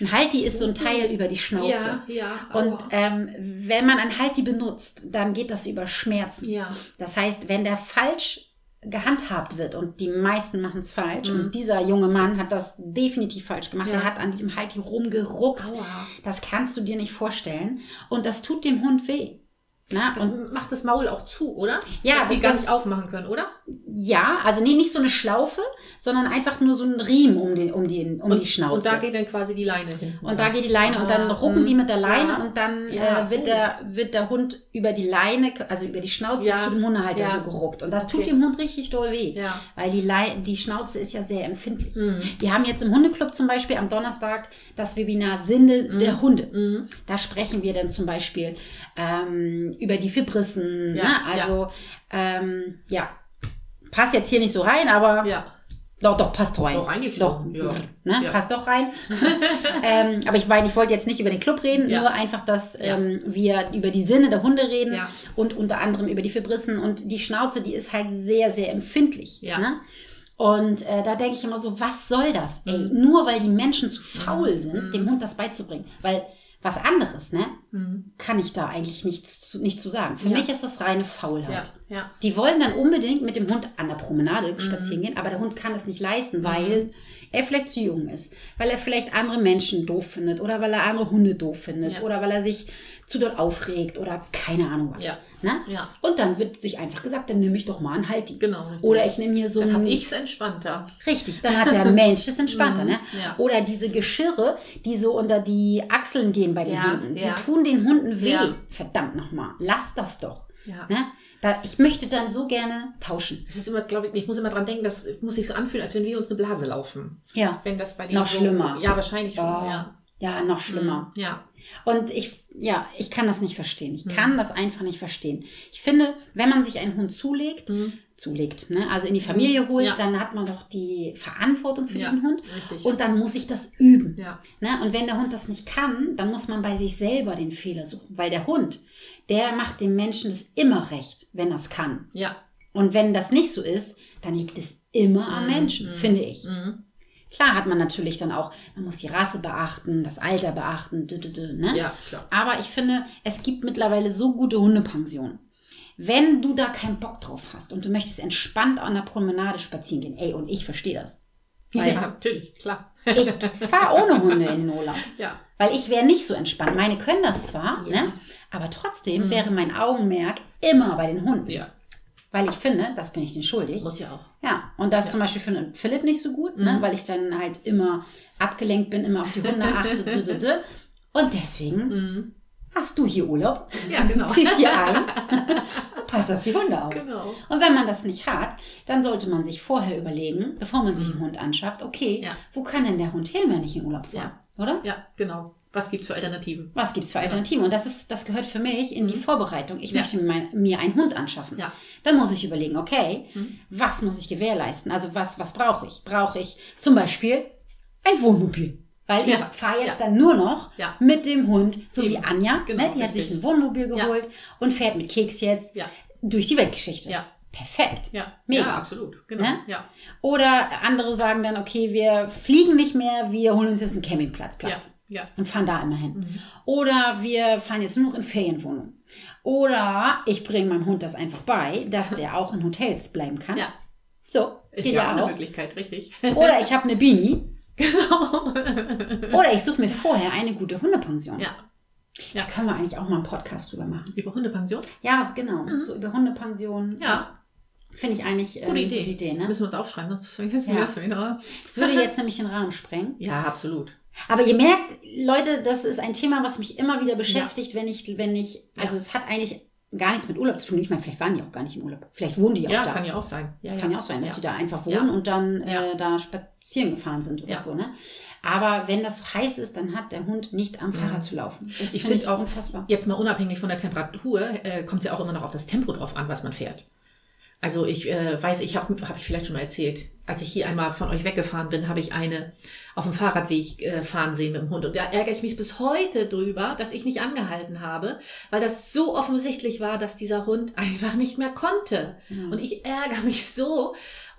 A: Ein Halti ist so ein Teil über die Schnauze.
B: Ja, ja.
A: Und ähm, wenn man ein Halti benutzt, dann geht das über Schmerzen.
B: ja.
A: Das heißt, wenn der falsch gehandhabt wird und die meisten machen es falsch
B: Mhm.
A: und dieser junge Mann hat das definitiv falsch gemacht.
B: Ja.
A: Er hat an diesem Halti rumgeruckt.
B: Aua.
A: Das kannst du dir nicht vorstellen. Und das tut dem Hund weh. Na,
B: Das macht das Maul auch zu, oder?
A: Ja,
B: Dass sie
A: das-
B: nicht aufmachen können, oder?
A: Ja, also nee, nicht so eine Schlaufe, sondern einfach nur so ein Riemen um, den, um, den, um
B: und,
A: die Schnauze.
B: Und da geht dann quasi die Leine hin.
A: Und da geht die Leine und dann
B: Ah,
A: rucken die mit der Leine
B: ja.
A: und dann
B: Ja,
A: äh, wird,
B: oh.
A: der, wird der Hund über die Leine, also über die Schnauze
B: Ja.
A: zu dem Hundehalter
B: Ja.
A: so geruckt. Und das tut
B: Okay.
A: dem Hund richtig doll weh. Weil die, Lei- die Schnauze ist ja sehr empfindlich.
B: Mhm.
A: Wir haben jetzt im Hundeclub zum Beispiel am Donnerstag das Webinar Sinne der Hunde.
B: Mhm.
A: Da sprechen wir dann zum Beispiel ähm, über die Fibrissen.
B: Ja,
A: ne? Also ähm, ja, passt jetzt hier nicht so rein, aber
B: Ja.
A: doch, doch, passt rein.
B: Doch, eigentlich
A: doch,
B: ja.
A: Ne?
B: Ja.
A: Passt doch rein. ähm, aber ich meine, ich wollte jetzt nicht über den Club reden,
B: Ja.
A: nur einfach, dass ähm, wir über die Sinne der Hunde reden
B: Ja.
A: und unter anderem über die Fibrissen und die Schnauze, die ist halt sehr, sehr empfindlich.
B: Ja.
A: Ne? Und äh, da denke ich immer so, was soll das? Ey,
B: Mhm.
A: nur weil die Menschen zu faul sind, dem Hund das beizubringen. Weil was anderes, ne,
B: Mhm.
A: kann ich da eigentlich nichts zu, nicht zu sagen. Für
B: Ja.
A: mich ist das reine Faulheit.
B: Ja. Ja.
A: Die wollen dann unbedingt mit dem Hund an der Promenade
B: Mhm.
A: spazieren gehen, aber der Hund kann es nicht leisten, weil er vielleicht zu jung ist, weil er vielleicht andere Menschen doof findet oder weil er andere Hunde doof findet oder weil er sich zu dort aufregt oder keine Ahnung was.
B: Ja.
A: Ne?
B: Ja.
A: Und dann wird sich einfach gesagt, dann nehme ich doch mal einen Halti.
B: Genau. richtig.
A: Oder ich nehme hier so
B: Dann
A: einen.
B: habe ich's entspannter.
A: Richtig, dann hat der Mensch das entspannter,
B: Mhm,
A: ne?
B: ja.
A: Oder diese Geschirre, die so unter die Achseln gehen bei den
B: Ja,
A: Hunden, die
B: ja.
A: tun den Hunden weh. Verdammt nochmal, lass das doch.
B: Ja.
A: Ne? Da, ich möchte dann so gerne tauschen.
B: Es ist immer, glaube ich, ich muss immer dran denken, das muss sich so anfühlen, als wenn wir uns eine Blase laufen.
A: Ja.
B: Wenn das bei denen
A: Noch
B: so,
A: schlimmer.
B: Ja, wahrscheinlich schon,
A: Oh,
B: ja.
A: ja, noch schlimmer.
B: Mhm, Ja.
A: Und ich, ja, ich kann das nicht verstehen.
B: Hm.
A: Ich kann das einfach nicht verstehen. Ich finde, wenn man sich einen Hund zulegt,
B: Mhm.
A: zulegt, ne, also in die Familie holt,
B: Ja.
A: dann hat man doch die Verantwortung für
B: Ja,
A: diesen Hund.
B: richtig.
A: Und dann muss ich das üben.
B: Ja.
A: Ne? Und wenn der Hund das nicht kann, dann muss man bei sich selber den Fehler suchen. Weil der Hund, der macht dem Menschen das immer recht, wenn er es kann.
B: Ja.
A: Und wenn das nicht so ist, dann liegt es immer am
B: Mhm,
A: Menschen,
B: mhm,
A: finde ich.
B: Mhm.
A: Klar hat man natürlich dann auch, man muss die Rasse beachten, das Alter beachten, dü, dü, dü, ne?
B: Ja, klar.
A: Aber ich finde, es gibt mittlerweile so gute Hundepensionen. Wenn du da keinen Bock drauf hast und du möchtest entspannt an der Promenade spazieren gehen, ey, und ich verstehe das. Weil
B: Ja, natürlich, klar.
A: ich fahre ohne Hunde in den Urlaub.
B: Ja.
A: Weil ich wäre nicht so entspannt. Meine können das zwar,
B: Ja.
A: ne? aber trotzdem
B: Mhm.
A: wäre mein Augenmerk immer bei den Hunden.
B: Ja.
A: Weil ich finde, das bin ich denen schuldig.
B: Muss ja auch.
A: Ja, und das
B: Ja.
A: zum Beispiel für Philipp nicht so gut, ne?
B: Mhm.
A: weil ich dann halt immer abgelenkt bin, immer auf die Hunde achte. dü, dü, dü. Und deswegen
B: Mhm.
A: hast du hier Urlaub,
B: Ja, genau.
A: ziehst hier ein und pass auf die Hunde auf.
B: Genau.
A: Und wenn man das nicht hat, dann sollte man sich vorher überlegen, bevor man sich einen Hund anschafft, okay,
B: Mhm. Ja.
A: wo kann denn der Hund hin, wenn ich in Urlaub fahre? Oder?
B: Ja, genau. Was gibt's für Alternativen?
A: Was gibt's für Alternativen? Und das ist, das gehört für mich in die Vorbereitung. Ich
B: Mhm. Ja.
A: möchte mir, mein, mir einen Hund anschaffen.
B: Ja.
A: Dann muss ich überlegen, okay,
B: Mhm.
A: was muss ich gewährleisten? Also was, was brauche ich? Brauche ich zum Beispiel ein Wohnmobil? Weil ich
B: Ja.
A: fahre jetzt dann nur noch mit dem Hund, so
B: Eben.
A: wie Anja.
B: Genau,
A: ne? Die hat
B: richtig.
A: sich ein Wohnmobil geholt und fährt mit Keks jetzt durch die Weltgeschichte. Perfekt.
B: Ja.
A: Mega.
B: Ja, absolut. Genau.
A: Ne?
B: Ja.
A: Oder andere sagen dann, okay, wir fliegen nicht mehr, wir holen uns jetzt einen Campingplatz. Platz
B: Ja.
A: und fahren da immer hin.
B: Mhm.
A: Oder wir fahren jetzt nur noch in Ferienwohnungen. Oder ich bringe meinem Hund das einfach bei, dass der auch in Hotels bleiben kann.
B: Ja.
A: So,
B: Ist ja,
A: ja
B: auch eine. Möglichkeit, richtig.
A: Oder ich habe eine Beanie,
B: Genau.
A: Oder ich suche mir vorher eine gute Hundepension.
B: ja.
A: Da können wir eigentlich auch mal einen Podcast drüber machen.
B: Über Hundepension?
A: Ja, genau. So über Hundepensionen.
B: Ja.
A: Finde ich eigentlich äh,
B: Gute
A: eine
B: Idee.
A: gute Idee. Ne?
B: Müssen wir uns aufschreiben, sonst vergessen wir
A: Ja.
B: das wieder.
A: Das würde jetzt nämlich den Rahmen sprengen.
B: Ja, absolut.
A: Aber ihr merkt, Leute, das ist ein Thema, was mich immer wieder beschäftigt, wenn ich, wenn ich, also es hat eigentlich gar nichts mit Urlaub zu tun. Ich meine, vielleicht waren die auch gar nicht im Urlaub. Vielleicht wohnen die auch
B: Ja,
A: da.
B: kann ja auch sein. Ja,
A: Kann ja auch sein, dass
B: ja.
A: die da einfach
B: Ja.
A: wohnen und dann
B: Ja.
A: äh, da spazieren gefahren sind oder
B: Ja.
A: so, ne? Aber wenn das so heiß ist, dann hat der Hund nicht am Fahrrad zu laufen. Das
B: Ich
A: finde
B: find auch-
A: unfassbar.
B: Jetzt mal unabhängig von der Temperatur, äh, kommt es ja auch immer noch auf das Tempo drauf an, was man fährt. Also ich äh, weiß, ich habe hab ich vielleicht schon mal erzählt, als ich hier einmal von euch weggefahren bin, habe ich eine auf dem Fahrradweg äh, fahren sehen mit dem Hund. Und da ärgere ich mich bis heute drüber, dass ich nicht angehalten habe, weil das so offensichtlich war, dass dieser Hund einfach nicht mehr konnte.
A: Ja.
B: Und ich ärgere mich so,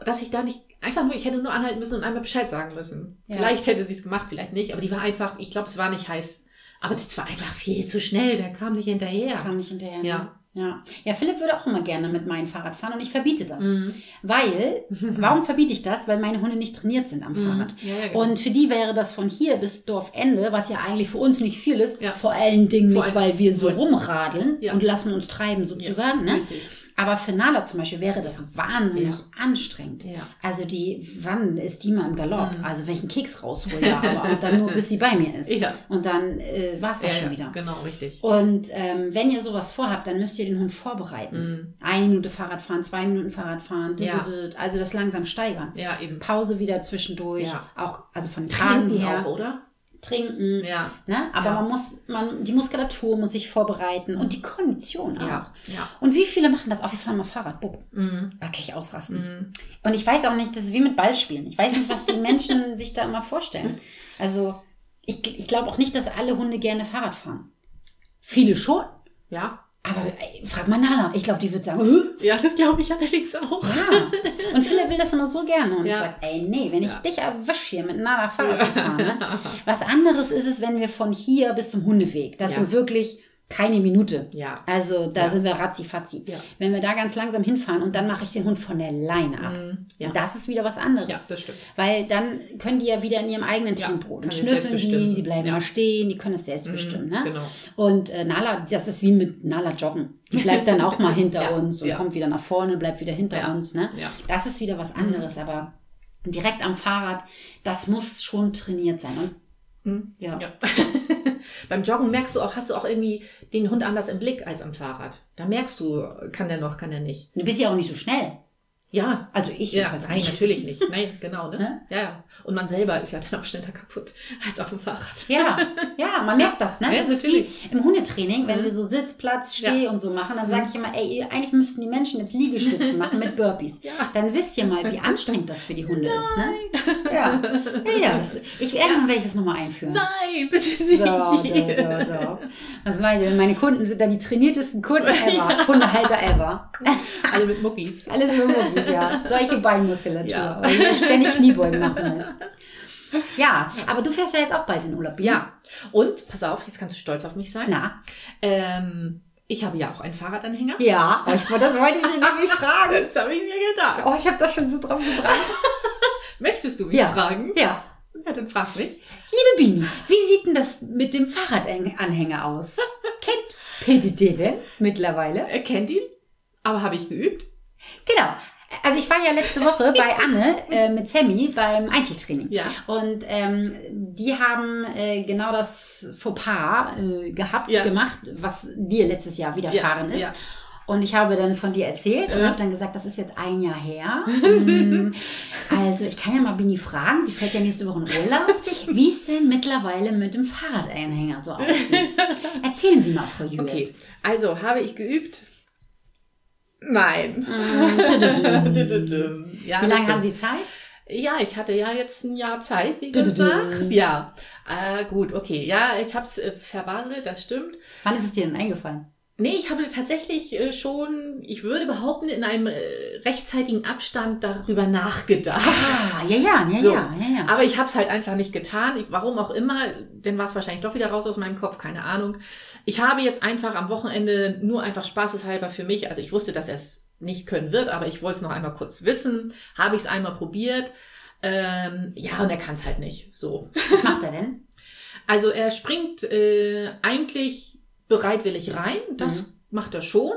B: dass ich da nicht einfach nur, ich hätte nur anhalten müssen und einmal Bescheid sagen müssen.
A: Ja.
B: Vielleicht hätte sie es gemacht, vielleicht nicht, aber die war einfach, ich glaube, es war nicht heiß. Aber das war einfach viel zu schnell, der kam nicht hinterher.
A: Kam nicht hinterher. ne?
B: Ja.
A: Ja. ja, Philipp würde auch immer gerne mit meinem Fahrrad fahren und ich verbiete das.
B: Mhm.
A: Weil, warum verbiete ich das? Weil meine Hunde nicht trainiert sind am Fahrrad.
B: Ja, ja, genau.
A: Und für die wäre das von hier bis Dorfende, was ja eigentlich für uns nicht viel ist,
B: Ja.
A: vor allen Dingen
B: Vor
A: nicht, weil wir so rumradeln und lassen uns treiben sozusagen. Ne?
B: richtig.
A: Aber für Nala zum Beispiel wäre das wahnsinnig
B: Ja.
A: anstrengend.
B: Ja.
A: Also die, wann ist die mal im Galopp?
B: Mhm.
A: Also wenn ich einen Keks raushole, ja, aber auch dann nur, bis sie bei mir ist.
B: Ja.
A: Und dann äh, war es das
B: Ja,
A: schon
B: ja,
A: wieder.
B: Genau, richtig.
A: Und ähm, wenn ihr sowas vorhabt, dann müsst ihr den Hund vorbereiten.
B: Mhm.
A: Eine Minute Fahrrad fahren, zwei Minuten Fahrrad fahren,
B: Ja.
A: also das langsam steigern.
B: Ja, eben.
A: Pause wieder zwischendurch,
B: Ja.
A: auch also von Tagen
B: Trinken
A: her,
B: auch, oder?
A: Trinken.
B: Ja.
A: Ne? Aber
B: Ja.
A: man muss, man, die Muskulatur muss sich vorbereiten und die Kondition auch.
B: Ja. Ja.
A: Und wie viele machen das auch? Wir fahren mal Fahrrad, Bub.
B: Mhm.
A: Da kann ich ausrasten.
B: Mhm.
A: Und ich weiß auch nicht, das ist wie mit Ballspielen. Ich weiß nicht, was die Menschen sich da immer vorstellen. Also, ich, ich glaube auch nicht, dass alle Hunde gerne Fahrrad fahren. Viele schon.
B: Ja.
A: Aber ey, frag mal Nala. Ich glaube, die wird sagen, "Hä?"
B: Ja, das glaube ich allerdings auch.
A: ja. Und Philipp will das immer so gerne. Und ich
B: Ja.
A: sage, ey, nee, wenn ich
B: Ja.
A: dich erwische hier mit Nala Fahrrad zu fahren. Ne? Was anderes ist es, wenn wir von hier bis zum Hundeweg. Das sind wirklich keine Minute.
B: Ja.
A: Also da
B: Ja.
A: sind wir ratzi-fatzi.
B: Ja.
A: Wenn wir da ganz langsam hinfahren und dann mache ich den Hund von der Leine ab.
B: Mhm. Ja.
A: Das ist wieder was anderes.
B: Ja, das stimmt.
A: Weil dann können die ja wieder in ihrem eigenen
B: Ja,
A: Tempo.
B: kann
A: Dann schnüffeln die, die bleiben
B: Ja.
A: mal stehen, die können es selbst bestimmen. Ne?
B: Genau.
A: Und äh, Nala, das ist wie mit Nala joggen. Die bleibt dann auch mal hinter
B: Ja,
A: uns und
B: ja.
A: kommt wieder nach vorne, bleibt wieder hinter
B: Ja,
A: uns. Ne?
B: ja.
A: Das ist wieder was anderes, aber direkt am Fahrrad, das muss schon trainiert sein. Und
B: Mhm.
A: ja,
B: Ja. Beim Joggen merkst du auch, hast du auch irgendwie den Hund anders im Blick als am Fahrrad. Da merkst du, kann der noch, kann der nicht.
A: du bist ja auch nicht so schnell.
B: Ja.
A: Also ich
B: Ja, nein,
A: nicht.
B: natürlich nicht. Nein, genau, ne?
A: Ne?
B: Ja, ja. Und man selber ist ja dann auch schneller kaputt als auf dem Fahrrad.
A: Ja, ja, man merkt das, ne?
B: Ja,
A: das ist wie im Hundetraining, wenn
B: Mhm.
A: wir so Sitzplatz,
B: Ja.
A: Steh und so machen, dann sage ich immer, ey, eigentlich müssten die Menschen jetzt Liegestützen machen mit Burpees.
B: Ja.
A: Dann wisst ihr mal, wie anstrengend das für die Hunde ist, ne? Ja, ja, ja das, ich irgendwann werde ich das nochmal einführen.
B: Nein, bitte nicht.
A: so, so, so. Was meine ich? Meine Kunden sind dann die trainiertesten Kunden ever. Hundehalter ever.
B: Alle mit Muckis.
A: Alles nur Muckis, ja. Solche Beinmuskulatur.
B: Ja.
A: Weil ständig Kniebeugen machen müsst. Ja, aber du fährst ja jetzt auch bald in Urlaub.
B: Ja. Und, pass auf, jetzt kannst du stolz auf mich sein.
A: Na,
B: Ähm, ich habe ja auch einen Fahrradanhänger.
A: Ja, oh, ich, das wollte ich dich nämlich fragen.
B: Das habe ich mir gedacht.
A: Oh, ich habe das schon so drauf gebracht.
B: Möchtest du mich
A: Ja.
B: fragen?
A: Ja.
B: Ja, dann frag mich.
A: Liebe Bini, wie sieht denn das mit dem Fahrradanhänger aus? Kennt Pedide denn mittlerweile?
B: Er kennt ihn, aber habe ich geübt.
A: Genau. Also ich war ja letzte Woche bei Anne äh, mit Sammy beim Einzeltraining.
B: Ja.
A: Und ähm, die haben äh, genau das Fauxpas äh, gehabt,
B: Ja.
A: gemacht, was dir letztes Jahr widerfahren
B: Ja,
A: ist.
B: ja.
A: Und ich habe dann von dir erzählt und habe dann gesagt, das ist jetzt ein Jahr her. Hm, also ich kann ja mal Bini fragen, sie fährt ja nächste Woche in Urlaub, wie es denn mittlerweile mit dem Fahrradanhänger so aussieht. Erzählen Sie mal, Frau Jürs.
B: Okay, also habe ich geübt? Nein.
A: Wie
B: ja,
A: lange haben. Sie Zeit?
B: Ja, ich hatte ja jetzt ein Jahr Zeit, wie gesagt. Ja, äh, gut, okay. Ja, ich habe es äh, verbaselt, das stimmt.
A: Wann ist es dir denn eingefallen?
B: Nee, ich habe tatsächlich äh, schon, ich würde behaupten, in einem äh, rechtzeitigen Abstand darüber nachgedacht.
A: Ah, ja, ja, ja,
B: So.
A: ja, ja, ja.
B: Aber ich habe es halt einfach nicht getan. Ich, warum auch immer, denn war es wahrscheinlich doch wieder raus aus meinem Kopf, keine Ahnung. Ich habe jetzt einfach am Wochenende nur einfach spaßeshalber für mich, also ich wusste, dass er es nicht können wird, aber ich wollte es noch einmal kurz wissen, habe ich es einmal probiert. Ähm, ja, und er kann es halt nicht. So.
A: Was macht er denn?
B: Also er springt äh, eigentlich bereitwillig rein. Das
A: Mhm.
B: macht er schon.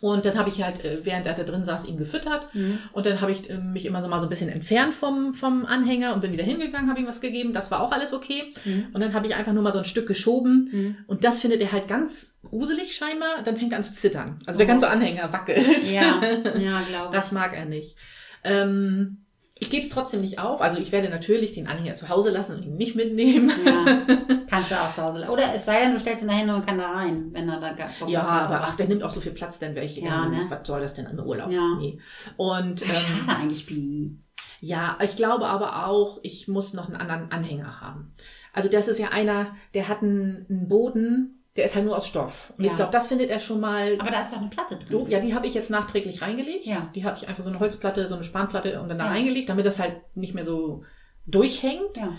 B: Und dann habe ich halt, äh, während er da drin saß, ihn gefüttert.
A: Mhm.
B: Und dann habe ich äh, mich immer so mal so ein bisschen entfernt vom, vom Anhänger und bin wieder hingegangen, habe ihm was gegeben. Das war auch alles okay.
A: Mhm.
B: Und dann habe ich einfach nur mal so ein Stück geschoben.
A: Mhm.
B: Und das findet er halt ganz gruselig scheinbar. Dann fängt er an zu zittern. Also der ganze Anhänger wackelt.
A: Ja, ja, glaube
B: Das mag er nicht. Ähm, ich gebe es trotzdem nicht auf. Also ich werde natürlich den Anhänger zu Hause lassen und ihn nicht mitnehmen.
A: Ja, kannst du auch zu Hause. la- Oder es sei denn, du stellst ihn da hin und kann da rein, wenn er da gar
B: Ja, aber ach, der nimmt auch so viel Platz, denn welche.
A: Ja,
B: ähm,
A: ne?
B: Was soll das denn im Urlaub?
A: Ja.
B: Nee. Und
A: Ja,
B: ähm,
A: schade eigentlich, Bini.
B: ja, ich glaube aber auch, ich muss noch einen anderen Anhänger haben. Also das ist ja einer, der hat einen, einen Boden, der ist halt nur aus Stoff. Und
A: Ja.
B: ich glaube, das findet er schon mal
A: Aber da ist doch eine Platte drin.
B: doof. Ja, die habe ich jetzt nachträglich reingelegt.
A: Ja.
B: Die habe ich einfach so eine Holzplatte, so eine Spanplatte und dann da
A: Ja.
B: reingelegt, damit das halt nicht mehr so durchhängt.
A: Ja.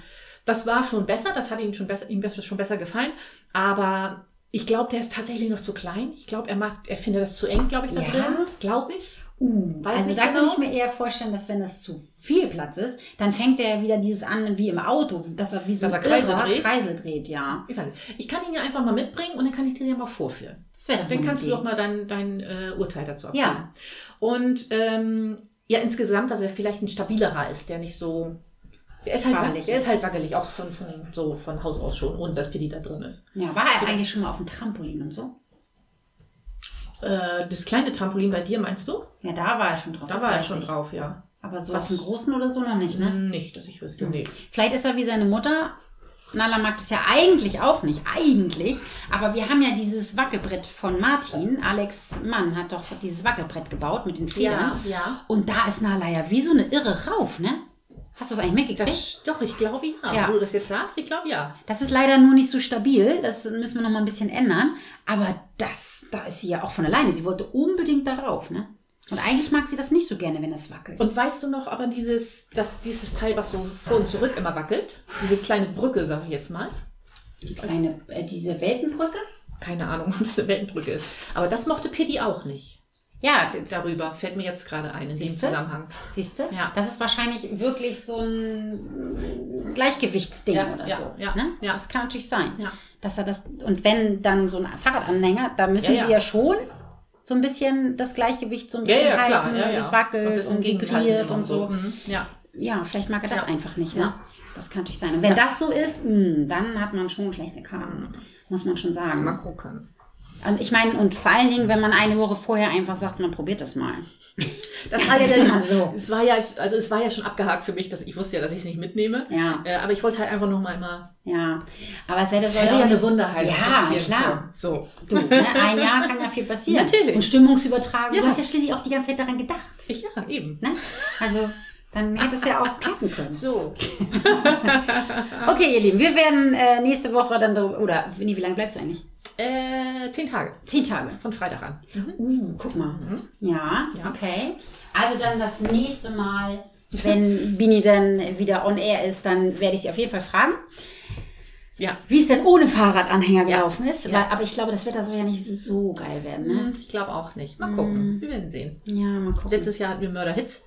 B: Das war schon besser, das hat ihm schon besser, ihm besser- schon besser gefallen. Aber ich glaube, der ist tatsächlich noch zu klein. Ich glaube, er macht, er findet das zu eng, glaube ich, da
A: Ja?
B: drin. Glaube ich.
A: Uh,
B: Weiß
A: also da kann
B: genau.
A: ich mir eher vorstellen, dass wenn das zu viel Platz ist, dann fängt er wieder dieses an wie im Auto, dass er wie so
B: Dass er
A: ein
B: Kreise
A: Irrer
B: dreht?
A: Kreisel dreht, ja.
B: Ich, kann ihn ja einfach mal mitbringen und dann kann ich dir ja mal vorführen.
A: Das wäre
B: Dann kannst du
A: Idee.
B: doch mal dein, dein äh, Urteil dazu abgeben.
A: Ja.
B: Und ähm, ja, insgesamt, dass er vielleicht ein stabilerer ist, der nicht so. Der ist halt
A: Wackelig.
B: Er
A: ist.
B: halt wackelig, auch von, von, so von Haus aus schon, ohne dass Pidi da drin ist.
A: Ja, war er eigentlich schon mal auf dem Trampolin und so?
B: Äh, das kleine Trampolin bei dir, meinst du?
A: Ja, da war er schon drauf.
B: Da war er schon
A: ich.
B: drauf, ja.
A: Aber so
B: Was-
A: auf dem Großen oder so noch nicht, ne?
B: Nicht, dass ich wüsste. Nee.
A: Vielleicht ist er wie seine Mutter. Nala mag das ja eigentlich auch nicht, eigentlich. Aber wir haben ja dieses Wackelbrett von Martin. Alex Mann hat doch dieses Wackelbrett gebaut mit den Federn.
B: ja.
A: Und da ist Nala ja wie so eine Irre rauf, ne? Hast du das eigentlich mitgekriegt?
B: Das, doch, ich glaube ja.
A: Ja.
B: Wo du das jetzt sagst, ich glaube ja.
A: Das ist leider nur nicht so stabil. Das müssen wir noch mal ein bisschen ändern. Aber das, da ist sie ja auch von alleine. Sie wollte unbedingt darauf, ne? Und eigentlich mag sie das nicht so gerne, wenn das wackelt.
B: Und weißt du noch aber dieses, dass dieses Teil, was so vor und zurück immer wackelt, diese kleine Brücke, sage ich jetzt mal.
A: die kleine, äh, diese Welpenbrücke?
B: Keine Ahnung, ob es eine Weltenbrücke ist. Aber das mochte Piddy auch nicht.
A: Ja,
B: Darüber fällt mir jetzt gerade ein in dem
A: Siehste?
B: Zusammenhang.
A: siehst du?
B: Ja.
A: Das ist wahrscheinlich wirklich so ein Gleichgewichtsding
B: Ja,
A: oder
B: ja,
A: so.
B: ja,
A: ne?
B: ja.
A: Das kann natürlich sein.
B: Ja.
A: Dass er das, und wenn dann so ein Fahrradanhänger, da müssen sie ja schon so ein bisschen das Gleichgewicht so ein bisschen halten.
B: ja.
A: Das
B: So ein
A: wackelt
B: bisschen
A: und vibriert und so.
B: Mhm, Ja.
A: Ja, vielleicht mag er das einfach nicht. Ne?
B: Ja.
A: Das kann natürlich sein. Und wenn das so ist, mh, dann hat man schon schlechte Karten. Muss man schon sagen.
B: Mal gucken.
A: Und ich meine, und vor allen Dingen, wenn man eine Woche vorher einfach sagt, man probiert das mal.
B: Das
A: war ja immer so.
B: Es war ja, also es war ja schon abgehakt für mich, dass ich wusste ja, dass ich es nicht mitnehme.
A: Ja.
B: Äh, aber ich wollte halt einfach noch mal immer.
A: Ja. Aber es wäre
B: Das
A: auch
B: ja eine Wunderheilung.
A: Ja, klar.
B: So.
A: Du, ne? ein Jahr kann ja viel passieren.
B: Natürlich.
A: Und Stimmungsübertragung.
B: Ja.
A: Du hast ja schließlich auch die ganze Zeit daran gedacht.
B: Ich, ja, eben.
A: Ne? Also, dann hätte es ja auch klappen können.
B: So.
A: Okay, ihr Lieben, wir werden äh, nächste Woche dann darüber, oder, nee, wie lange bleibst du eigentlich?
B: Äh, zehn Tage.
A: Zehn Tage.
B: Von Freitag an.
A: Uh, guck mal. Ja,
B: Ja.
A: okay. Also dann das nächste Mal, wenn Bini dann wieder on air ist, dann werde ich sie auf jeden Fall fragen,
B: Ja.
A: wie es denn ohne Fahrradanhänger gelaufen ist.
B: Ja.
A: Aber ich glaube, das Wetter soll ja nicht so geil werden, ne?
B: Hm, Ich glaube auch nicht. Mal gucken. Wir werden sehen.
A: Ja, mal gucken.
B: Letztes Jahr hatten wir Mörderhitze.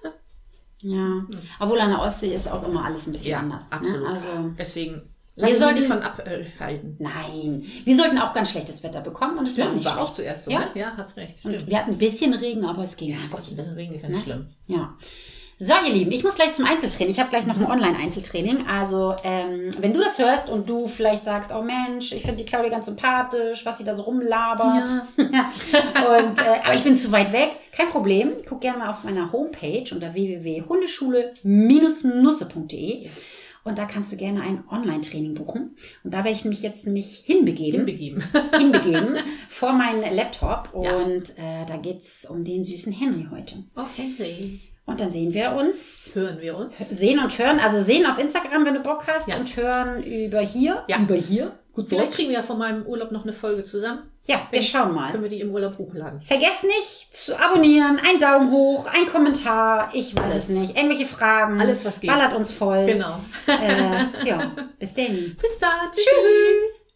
A: Ja. Obwohl an der Ostsee ist auch immer alles ein bisschen anders.
B: absolut.
A: Ne? Also,
B: Deswegen lass mich
A: sollten-
B: nicht von abhalten.
A: nein. Wir sollten auch ganz schlechtes Wetter bekommen und es war nicht
B: war
A: schlecht.
B: auch zuerst so,
A: Ja.
B: ne? Ja, hast recht.
A: Wir hatten ein bisschen Regen, aber es ging.
B: Ja, Gott, ein bisschen Regen ist ja nicht schlimm.
A: Ja. So, ihr Lieben, ich muss gleich zum Einzeltraining. Ich habe gleich noch ein Online-Einzeltraining. Also, ähm, wenn du das hörst und du vielleicht sagst, oh Mensch, ich finde die Claudia ganz sympathisch, was sie da so rumlabert. Ja. und, äh, aber ich bin zu weit weg. Kein Problem. Guck gerne mal auf meiner Homepage unter www.hundeschule-nusse.de.
B: Yes.
A: Und da kannst du gerne ein Online-Training buchen. Und da werde ich mich jetzt nämlich hinbegeben
B: Hinbegeben.
A: hinbegeben vor meinen Laptop.
B: Ja.
A: Und äh, da geht's um den süßen Henry heute.
B: Okay.
A: Und dann sehen wir uns,
B: Hören wir uns.
A: sehen und hören, also sehen auf Instagram, wenn du Bock hast,
B: Ja.
A: und hören über hier.
B: Ja.
A: Über hier. Gut
B: Vielleicht
A: Deutsch.
B: kriegen wir ja von meinem Urlaub noch eine Folge zusammen.
A: Ja, wir schauen mal.
B: Können wir die im Urlaub hochladen.
A: Vergesst nicht zu abonnieren, ein Daumen hoch, ein Kommentar, ich weiß
B: Alles.
A: es nicht, irgendwelche Fragen.
B: Alles, was geht.
A: Ballert uns voll.
B: Genau.
A: Äh, ja, bis dann.
B: Bis dann.
A: Tschüss.